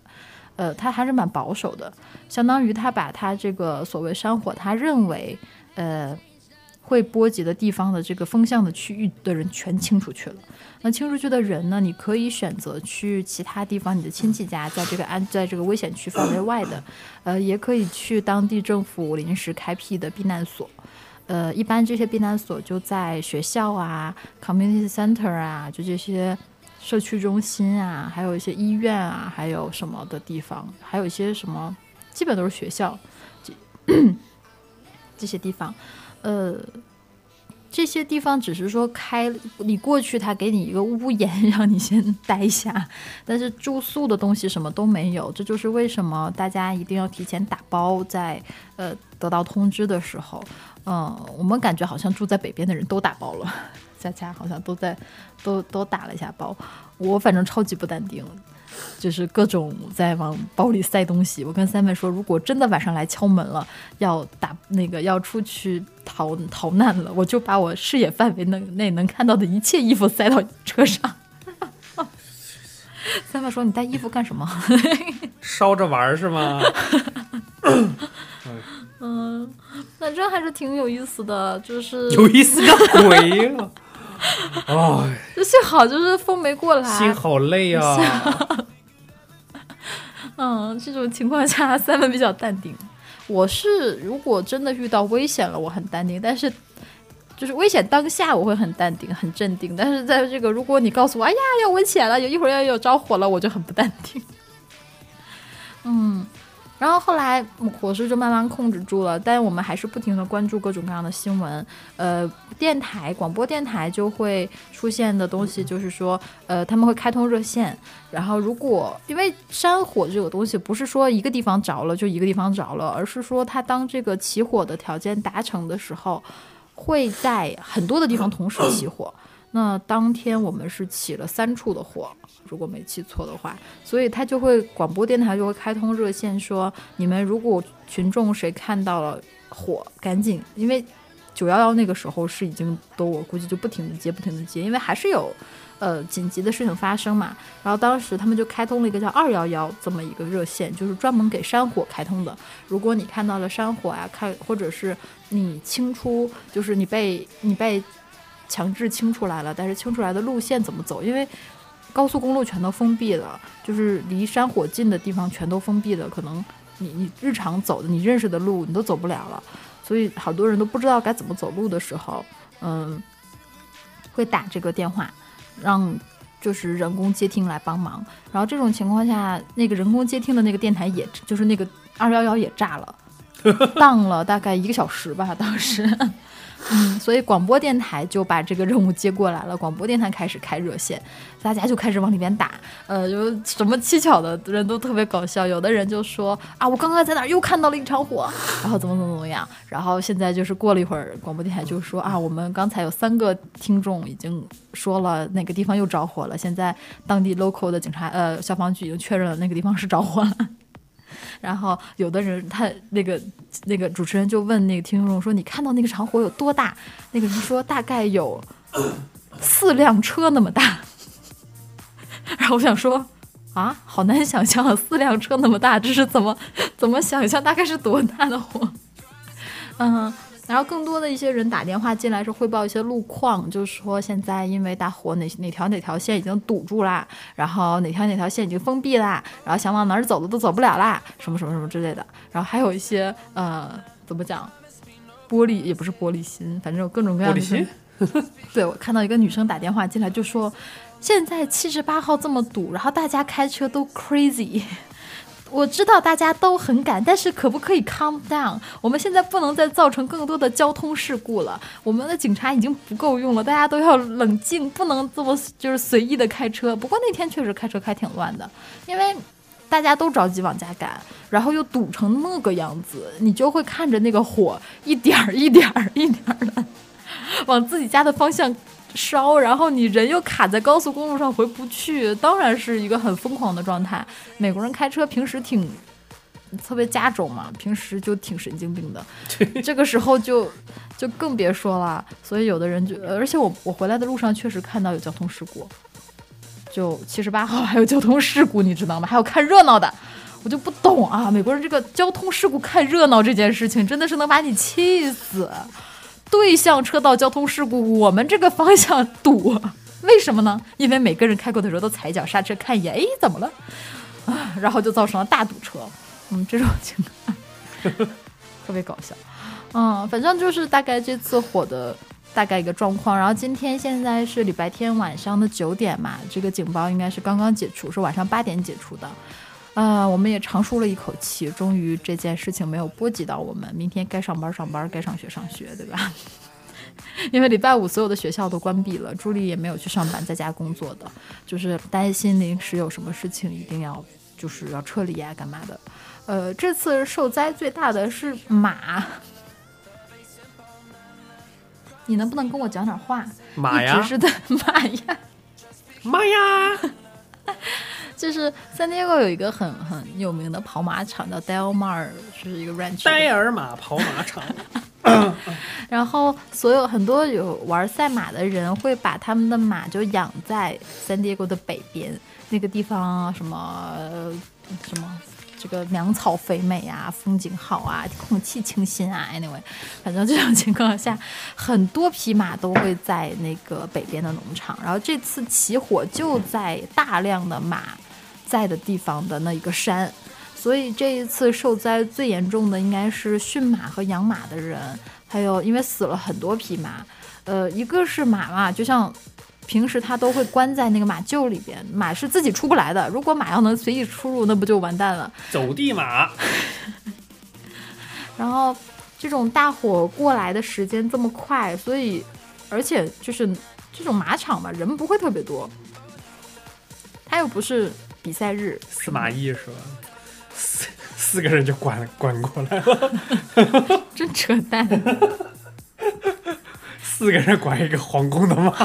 呃，他还是蛮保守的，相当于他把他这个所谓山火，他认为呃会波及的地方的这个风向的区域的人全清出去了。那清出去的人呢，你可以选择去其他地方，你的亲戚家，在这个安在这个危险区范围外的，呃，也可以去当地政府临时开辟的避难所。呃，一般这些避难所就在学校啊、community center 啊，就这些。社区中心啊，还有一些医院啊，还有什么的地方，还有一些什么，基本都是学校，这这些地方，呃。这些地方只是说开你过去，他给你一个屋檐让你先待一下，但是住宿的东西什么都没有。这就是为什么大家一定要提前打包，在呃得到通知的时候，嗯，我们感觉好像住在北边的人都打包了，佳佳好像都在都都打了一下包，我反正超级不淡定。就是各种在往包里塞东西。我跟三妹说，如果真的晚上来敲门了，要打那个要出去逃逃难了，我就把我视野范围内内能看到的一切衣服塞到车上。三妹说：“你带衣服干什么？烧着玩是吗？” 嗯，反正还是挺有意思的，就是有意思个鬼呀！哎，就幸好就是风没过来，心好累啊。嗯，这种情况下三文比较淡定。我是如果真的遇到危险了，我很淡定；但是就是危险当下，我会很淡定、很镇定。但是在这个，如果你告诉我，哎呀要危险了，有一会儿要有着火了，我就很不淡定。嗯。然后后来火势就慢慢控制住了，但我们还是不停的关注各种各样的新闻。呃，电台、广播电台就会出现的东西，就是说，呃，他们会开通热线。然后，如果因为山火这个东西不是说一个地方着了就一个地方着了，而是说它当这个起火的条件达成的时候，会在很多的地方同时起火。那当天我们是起了三处的火。如果没记错的话，所以他就会广播电台就会开通热线，说你们如果群众谁看到了火，赶紧，因为九幺幺那个时候是已经都我估计就不停的接不停的接，因为还是有呃紧急的事情发生嘛。然后当时他们就开通了一个叫二幺幺这么一个热线，就是专门给山火开通的。如果你看到了山火呀，看或者是你清出，就是你被你被强制清出来了，但是清出来的路线怎么走？因为高速公路全都封闭了，就是离山火近的地方全都封闭了。可能你你日常走的你认识的路你都走不了了，所以好多人都不知道该怎么走路的时候，嗯，会打这个电话，让就是人工接听来帮忙。然后这种情况下，那个人工接听的那个电台，也就是那个二幺幺也炸了，荡了大概一个小时吧，当时。嗯，所以广播电台就把这个任务接过来了。广播电台开始开热线，大家就开始往里面打。呃，有什么蹊跷的人都特别搞笑。有的人就说啊，我刚刚在哪儿又看到了一场火，然后怎么怎么怎么样。然后现在就是过了一会儿，广播电台就说啊，我们刚才有三个听众已经说了哪个地方又着火了。现在当地 local 的警察呃消防局已经确认了那个地方是着火了。然后有的人他那个那个主持人就问那个听众说：“你看到那个长火有多大？”那个人说：“大概有四辆车那么大。”然后我想说：“啊，好难想象啊四辆车那么大，这是怎么怎么想象？大概是多大的火？” 嗯。然后更多的一些人打电话进来是汇报一些路况，就是说现在因为大火哪哪条哪条线已经堵住啦，然后哪条哪条线已经封闭啦，然后想往哪儿走的都走不了啦，什么什么什么之类的。然后还有一些呃，怎么讲，玻璃也不是玻璃心，反正有各种各样的。玻璃心。对我看到一个女生打电话进来就说，现在七十八号这么堵，然后大家开车都 crazy。我知道大家都很赶，但是可不可以 calm down？我们现在不能再造成更多的交通事故了。我们的警察已经不够用了，大家都要冷静，不能这么就是随意的开车。不过那天确实开车开挺乱的，因为大家都着急往家赶，然后又堵成那个样子，你就会看着那个火一点儿一点儿一点儿的往自己家的方向。烧，然后你人又卡在高速公路上回不去，当然是一个很疯狂的状态。美国人开车平时挺，特别加州嘛，平时就挺神经病的，这个时候就就更别说了。所以有的人就，而且我我回来的路上确实看到有交通事故，就七十八号还有交通事故，你知道吗？还有看热闹的，我就不懂啊，美国人这个交通事故看热闹这件事情真的是能把你气死。对向车道交通事故，我们这个方向堵，为什么呢？因为每个人开过的时候都踩脚刹车看一眼，哎，怎么了？啊，然后就造成了大堵车。嗯，这种情况特别搞笑。嗯，反正就是大概这次火的大概一个状况。然后今天现在是礼拜天晚上的九点嘛，这个警报应该是刚刚解除，是晚上八点解除的。呃，我们也长舒了一口气，终于这件事情没有波及到我们。明天该上班上班，该上学上学，对吧？因为礼拜五所有的学校都关闭了，朱莉也没有去上班，在家工作的，就是担心临时有什么事情一定要就是要撤离啊，干嘛的。呃，这次受灾最大的是马，你能不能跟我讲点话？马呀，是的，马呀，马呀。就是三叠沟有一个很很有名的跑马场叫 Del Mar，是一个 ranch。戴尔马跑马场。然后所有很多有玩赛马的人会把他们的马就养在三叠沟的北边那个地方，什么什么这个粮草肥美啊，风景好啊，空气清新啊。Anyway，反正这种情况下，很多匹马都会在那个北边的农场。然后这次起火就在大量的马。在的地方的那一个山，所以这一次受灾最严重的应该是驯马和养马的人，还有因为死了很多匹马，呃，一个是马嘛，就像平时它都会关在那个马厩里边，马是自己出不来的。如果马要能随意出入，那不就完蛋了？走地马。然后这种大火过来的时间这么快，所以而且就是这种马场吧，人不会特别多，他又不是。比赛日，司马懿是吧？四四个人就管管过来了，真扯淡！四个人管一个皇宫的吗，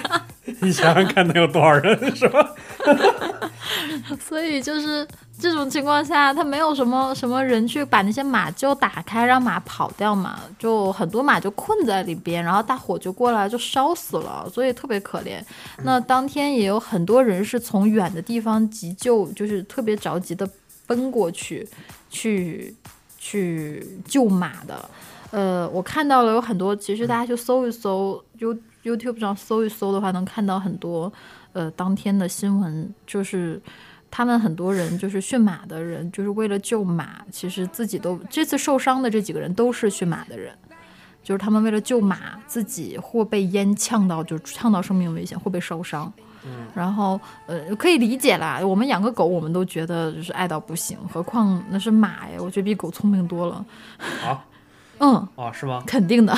你想想看，能有多少人是吧？所以就是这种情况下，他没有什么什么人去把那些马厩打开，让马跑掉嘛，就很多马就困在里边，然后大火就过来就烧死了，所以特别可怜。那当天也有很多人是从远的地方急救，就是特别着急的奔过去，去去救马的。呃，我看到了有很多，其实大家去搜一搜，You YouTube 上搜一搜的话，能看到很多。呃，当天的新闻就是，他们很多人就是驯马的人，就是为了救马，其实自己都这次受伤的这几个人都是驯马的人，就是他们为了救马，自己或被烟呛到，就呛到生命危险，或被烧伤。嗯，然后呃，可以理解啦，我们养个狗，我们都觉得就是爱到不行，何况那是马呀，我觉得比狗聪明多了。啊，嗯，哦，是吗？肯定的。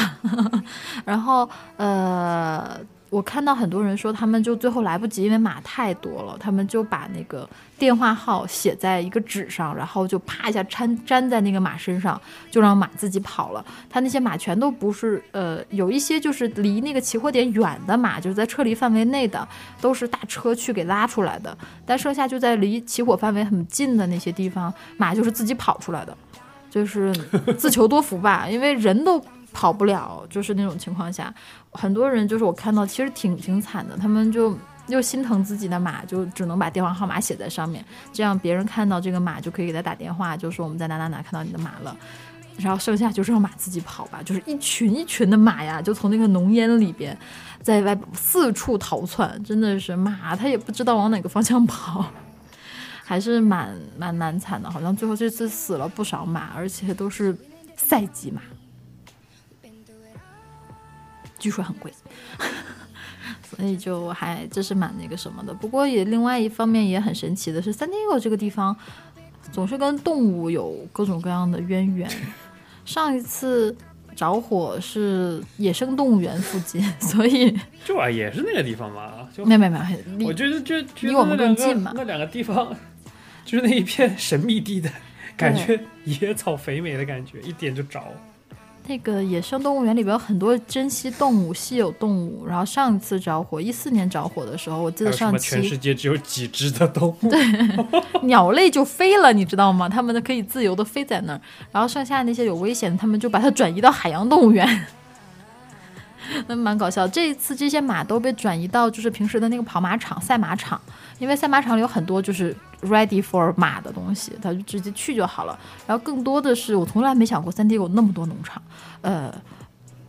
然后呃。我看到很多人说，他们就最后来不及，因为马太多了，他们就把那个电话号写在一个纸上，然后就啪一下粘粘在那个马身上，就让马自己跑了。他那些马全都不是，呃，有一些就是离那个起火点远的马，就是在撤离范围内的，都是大车去给拉出来的。但剩下就在离起火范围很近的那些地方，马就是自己跑出来的，就是自求多福吧，因为人都。跑不了，就是那种情况下，很多人就是我看到，其实挺挺惨的。他们就又心疼自己的马，就只能把电话号码写在上面，这样别人看到这个马就可以给他打电话，就说我们在哪哪哪看到你的马了。然后剩下就是让马自己跑吧，就是一群一群的马呀，就从那个浓烟里边，在外四处逃窜，真的是马，它也不知道往哪个方向跑，还是蛮蛮难惨的。好像最后这次死了不少马，而且都是赛级马。据说很贵，所以就还这是蛮那个什么的。不过也另外一方面也很神奇的是，三天狗这个地方总是跟动物有各种各样的渊源。上一次着火是野生动物园附近，所以就啊也是那个地方嘛。就没没没，我觉得就离我们更近嘛。那两个地方就是那一片神秘地带，感觉野草肥美的感觉，一点就着。那个野生动物园里边有很多珍稀动物、稀有动物。然后上一次着火，一四年着火的时候，我记得上期全世界只有几只的动物，对，鸟类就飞了，你知道吗？它们可以自由的飞在那儿。然后剩下那些有危险的，他们就把它转移到海洋动物园。那蛮搞笑。这一次这些马都被转移到就是平时的那个跑马场、赛马场，因为赛马场里有很多就是。Ready for 马的东西，他就直接去就好了。然后更多的是，我从来没想过三地有那么多农场，呃，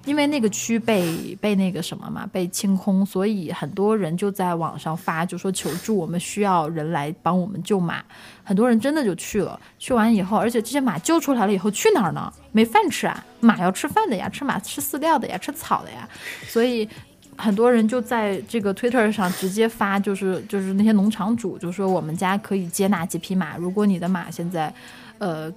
因为那个区被被那个什么嘛，被清空，所以很多人就在网上发，就说求助，我们需要人来帮我们救马。很多人真的就去了，去完以后，而且这些马救出来了以后去哪儿呢？没饭吃啊！马要吃饭的呀，吃马吃饲料的呀，吃草的呀。所以很多人就在这个 Twitter 上直接发，就是就是那些农场主就说我们家可以接纳几匹马，如果你的马现在，呃。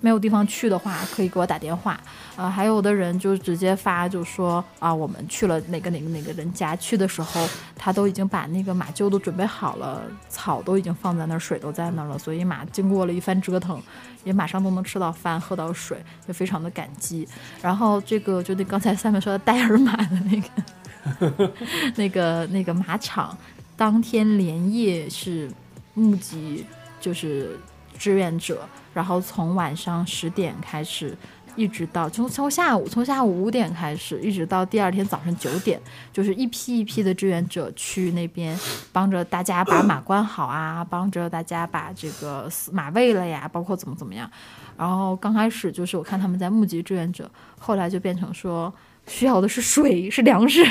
没有地方去的话，可以给我打电话。啊，还有的人就直接发，就说啊，我们去了哪个哪个哪个人家，去的时候他都已经把那个马厩都准备好了，草都已经放在那儿，水都在那儿了，所以马经过了一番折腾，也马上都能吃到饭，喝到水，就非常的感激。然后这个就那刚才下面说的戴尔马的那个 那个那个马场，当天连夜是募集，就是志愿者。然后从晚上十点开始，一直到从从下午从下午五点开始，一直到第二天早上九点，就是一批一批的志愿者去那边帮着大家把马关好啊，帮着大家把这个马喂了呀，包括怎么怎么样。然后刚开始就是我看他们在募集志愿者，后来就变成说需要的是水是粮食，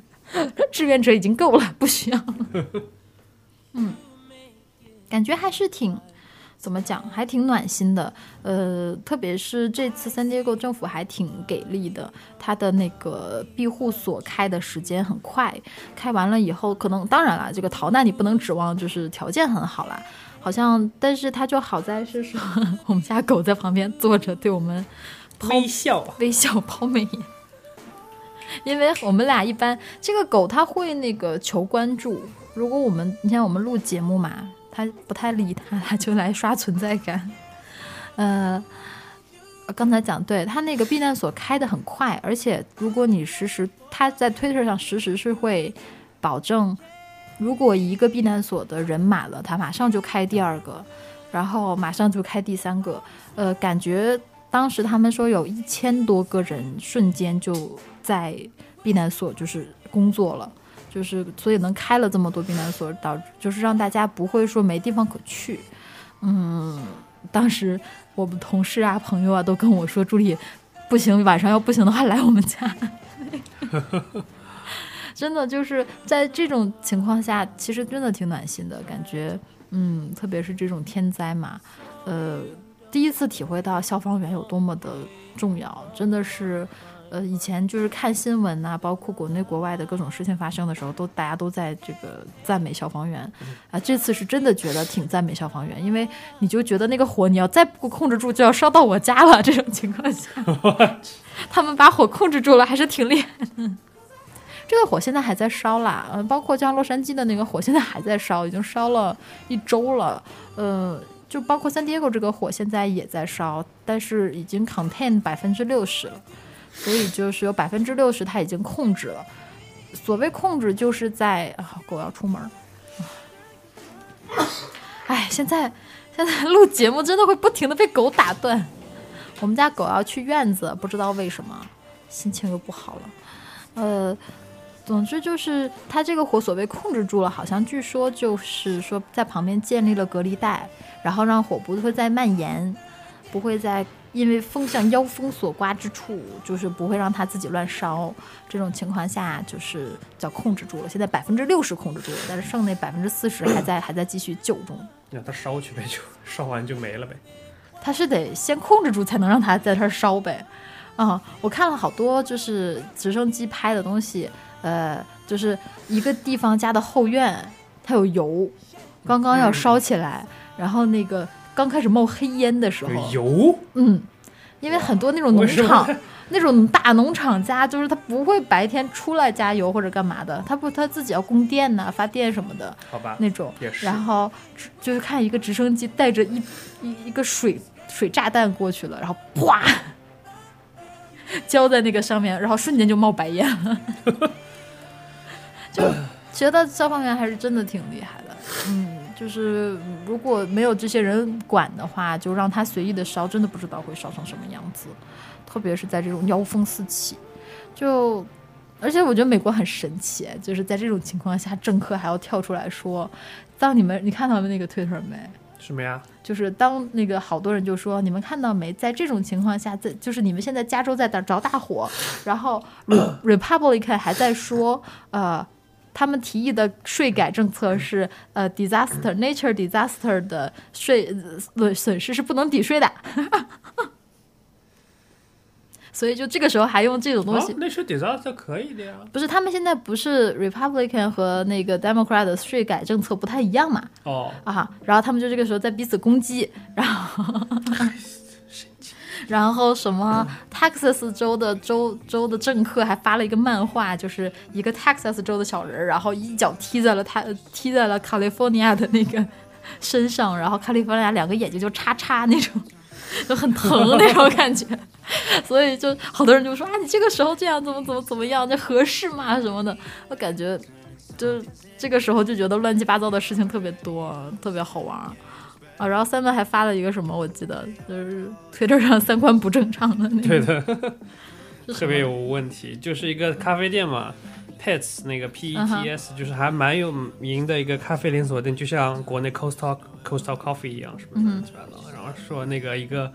志愿者已经够了，不需要。嗯，感觉还是挺。怎么讲，还挺暖心的。呃，特别是这次三 Diego 政府还挺给力的，它的那个庇护所开的时间很快，开完了以后，可能当然了，这个逃难你不能指望就是条件很好啦。好像，但是它就好在是说，我们家狗在旁边坐着对我们微笑微笑抛媚眼，因为我们俩一般这个狗它会那个求关注，如果我们你像我们录节目嘛。他不太理他，他就来刷存在感。呃，刚才讲对他那个避难所开的很快，而且如果你实时他在 Twitter 上实时是会保证，如果一个避难所的人满了，他马上就开第二个，然后马上就开第三个。呃，感觉当时他们说有一千多个人瞬间就在避难所就是工作了。就是，所以能开了这么多避难所，导就是让大家不会说没地方可去。嗯，当时我们同事啊、朋友啊都跟我说：“助理，不行，晚上要不行的话来我们家。”真的就是在这种情况下，其实真的挺暖心的感觉。嗯，特别是这种天灾嘛，呃，第一次体会到消防员有多么的重要，真的是。呃，以前就是看新闻呐，包括国内国外的各种事情发生的时候，都大家都在这个赞美消防员啊。这次是真的觉得挺赞美消防员，因为你就觉得那个火你要再不控制住，就要烧到我家了。这种情况下，他们把火控制住了，还是挺厉害的。这个火现在还在烧啦，呃，包括像洛杉矶的那个火现在还在烧，已经烧了一周了。呃，就包括三 Diego 这个火现在也在烧，但是已经 contain 百分之六十了。所以就是有百分之六十，它已经控制了。所谓控制，就是在啊，狗要出门。哎，现在现在录节目真的会不停的被狗打断。我们家狗要去院子，不知道为什么，心情又不好了。呃，总之就是它这个火所谓控制住了，好像据说就是说在旁边建立了隔离带，然后让火不会再蔓延，不会再。因为风向妖风所刮之处，就是不会让它自己乱烧。这种情况下，就是叫控制住了。现在百分之六十控制住了，但是剩那百分之四十还在还在继续救中。让它烧去呗，就烧完就没了呗。它是得先控制住，才能让它在这儿烧呗。啊，我看了好多就是直升机拍的东西，呃，就是一个地方家的后院，它有油，刚刚要烧起来，然后那个。刚开始冒黑烟的时候，油，嗯，因为很多那种农场，那种大农场家，就是他不会白天出来加油或者干嘛的，他不他自己要供电呐，发电什么的，好吧，那种，然后就是看一个直升机带着一一一个水水炸弹过去了，然后啪，浇在那个上面，然后瞬间就冒白烟了，就觉得消防员还是真的挺厉害的，嗯。就是如果没有这些人管的话，就让他随意的烧，真的不知道会烧成什么样子。特别是在这种妖风四起，就而且我觉得美国很神奇，就是在这种情况下，政客还要跳出来说：“当你们你看他们那个推特没？什么呀？就是当那个好多人就说，你们看到没，在这种情况下，在就是你们现在加州在打着大火，然后 Republican 还在说，呃，他们提议的税改政策是，呃，disaster nature disaster 的税损损失是不能抵税的。所以就这个时候还用这种东西，那是 disaster 可以的呀。不是，他们现在不是 Republican 和那个 Democrat 的税改政策不太一样嘛？哦啊，然后他们就这个时候在彼此攻击，然后，然后什么 Texas 州的州州的政客还发了一个漫画，就是一个 Texas 州的小人，然后一脚踢在了他踢在了 California 的那个身上，然后 California 两个眼睛就叉叉那种。就很疼那种感觉，所以就好多人就说啊，你这个时候这样怎么怎么怎么样，这合适吗？什么的，我感觉就这个时候就觉得乱七八糟的事情特别多，特别好玩啊。然后三文还发了一个什么，我记得就是推特上三观不正常的那个，对的，特别有问题，就是一个咖啡店嘛。Pets 那个 P E T S 就是还蛮有名的一个咖啡连锁店，就像国内 Coastal Coastal Coffee 一样，是不是？乱七八糟。然后说那个一个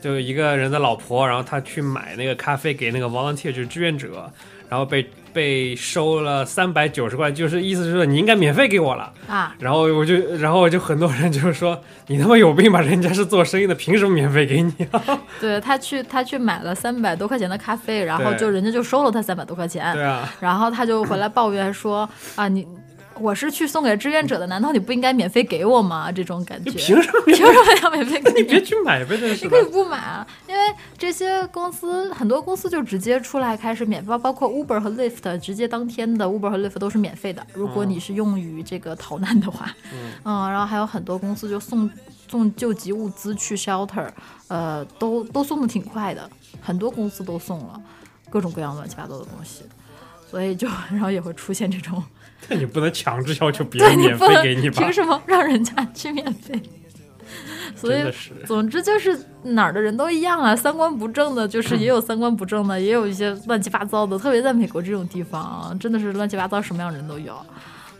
就一个人的老婆，然后他去买那个咖啡给那个 volunteer 就是志愿者，然后被。被收了三百九十块，就是意思是说你应该免费给我了啊。然后我就，然后我就很多人就是说你他妈有病吧？人家是做生意的，凭什么免费给你啊？对他去他去买了三百多块钱的咖啡，然后就人家就收了他三百多块钱。对啊。然后他就回来抱怨说啊你。我是去送给志愿者的，难道你不应该免费给我吗？这种感觉，凭什么？凭什么要免费？给你别去买呗，你可以不买啊，因为这些公司很多公司就直接出来开始免费，包括 Uber 和 Lyft，直接当天的 Uber 和 Lyft 都是免费的。如果你是用于这个逃难的话，嗯，然后还有很多公司就送送救急物资去 shelter，呃，都都送的挺快的，很多公司都送了各种各样乱七八糟的东西，所以就然后也会出现这种。那你不能强制要求别人免费给你吧？凭什么让人家去免费？所以，总之就是哪儿的人都一样啊，三观不正的，就是也有三观不正的，也有一些乱七八糟的。特别在美国这种地方，真的是乱七八糟，什么样人都有。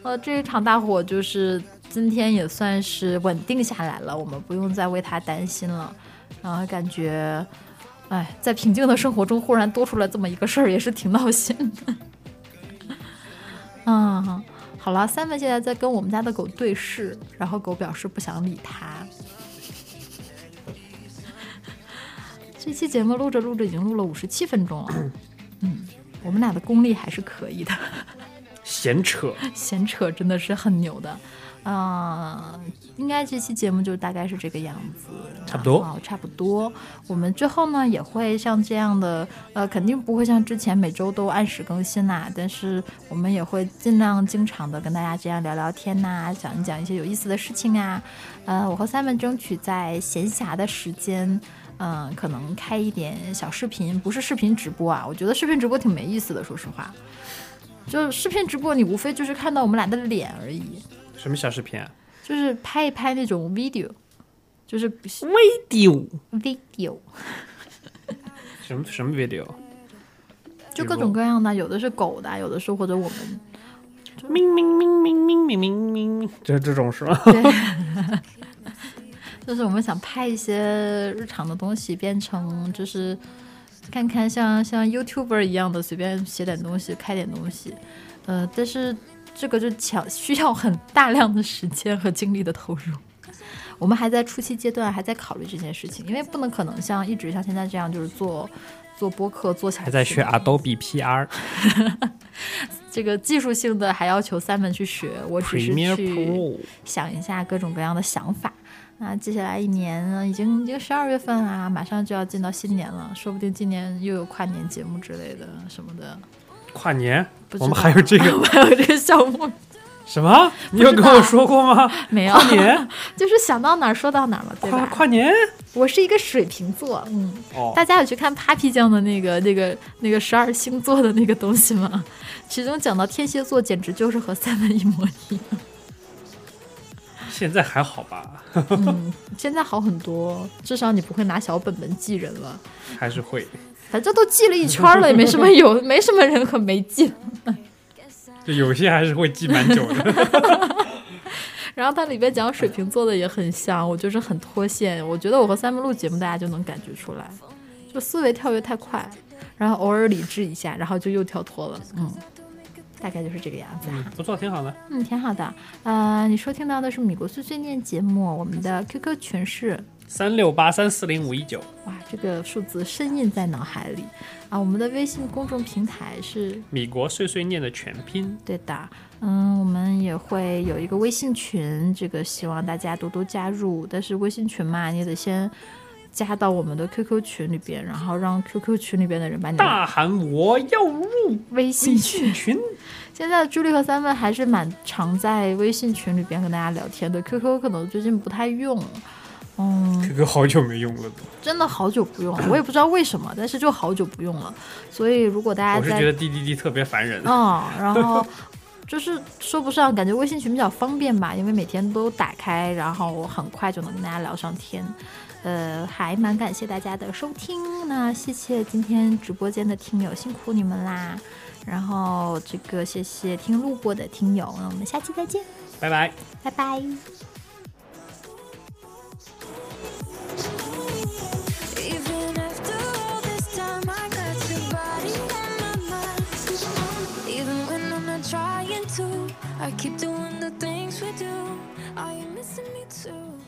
呃，这一场大火就是今天也算是稳定下来了，我们不用再为他担心了。然后感觉，哎，在平静的生活中忽然多出来这么一个事儿，也是挺闹心的。嗯，好了，Simon 现在在跟我们家的狗对视，然后狗表示不想理他。这期节目录着录着已经录了五十七分钟了，嗯，我们俩的功力还是可以的。闲扯，闲扯真的是很牛的。嗯，应该这期节目就大概是这个样子，差不多，差不多。我们之后呢也会像这样的，呃，肯定不会像之前每周都按时更新啦，但是我们也会尽量经常的跟大家这样聊聊天呐，讲一讲一些有意思的事情啊。呃，我和 Simon 争取在闲暇的时间，嗯，可能开一点小视频，不是视频直播啊，我觉得视频直播挺没意思的，说实话。就视频直播，你无非就是看到我们俩的脸而已。什么小视频啊？就是拍一拍那种 video，就是 video video。什么什么 video？就各种各样的，有的是狗的，有的是或者我们。明明明明明明明明，就是这种是吧？对。就是我们想拍一些日常的东西，变成就是看看像像 YouTuber 一样的，随便写点东西，开点东西。呃，但是。这个就强需要很大量的时间和精力的投入，我们还在初期阶段，还在考虑这件事情，因为不能可能像一直像现在这样，就是做做播客做起来。还在学 Adobe PR，这个技术性的还要求三门去学，我只是去想一下各种各样的想法。那接下来一年呢，已经已经十二月份啦，马上就要进到新年了，说不定今年又有跨年节目之类的什么的。跨年，我们还有这个，还有这个项目，什么？你有跟我说过吗？没有。跨年 就是想到哪儿说到哪儿嘛，对吧？跨年，我是一个水瓶座，嗯，大家有去看 Papi 酱的那个、那个、那个十二星座的那个东西吗？其中讲到天蝎座，简直就是和三文一模一样。现在还好吧？嗯，现在好很多，至少你不会拿小本本记人了。还是会。反正都记了一圈了，也没什么有，没什么人可没记。就有些还是会记蛮久的。然后它里边讲水瓶座的也很像，我就是很脱线。我觉得我和三木录节目，大家就能感觉出来，就思维跳跃太快，然后偶尔理智一下，然后就又跳脱了。嗯，大概就是这个样子。嗯，不错，挺好的。嗯，挺好的。呃，你收听到的是米国碎碎念节目，我们的 QQ 群是。三六八三四零五一九，哇，这个数字深印在脑海里啊！我们的微信公众平台是米国碎碎念的全拼，对的，嗯，我们也会有一个微信群，这个希望大家多多加入。但是微信群嘛，你得先加到我们的 QQ 群里边，然后让 QQ 群里边的人把你大喊我要入微信群。现在朱莉和三问还是蛮常在微信群里边跟大家聊天的，QQ 可能最近不太用。嗯，QQ 好久没用了，真的好久不用，我也不知道为什么，但是就好久不用了。所以如果大家我是觉得滴滴滴特别烦人嗯，然后 就是说不上，感觉微信群比较方便吧，因为每天都打开，然后很快就能跟大家聊上天。呃，还蛮感谢大家的收听，那谢谢今天直播间的听友，辛苦你们啦。然后这个谢谢听路过的听友，那我们下期再见，拜拜，拜拜。too. I keep doing the things we do. Are you missing me too?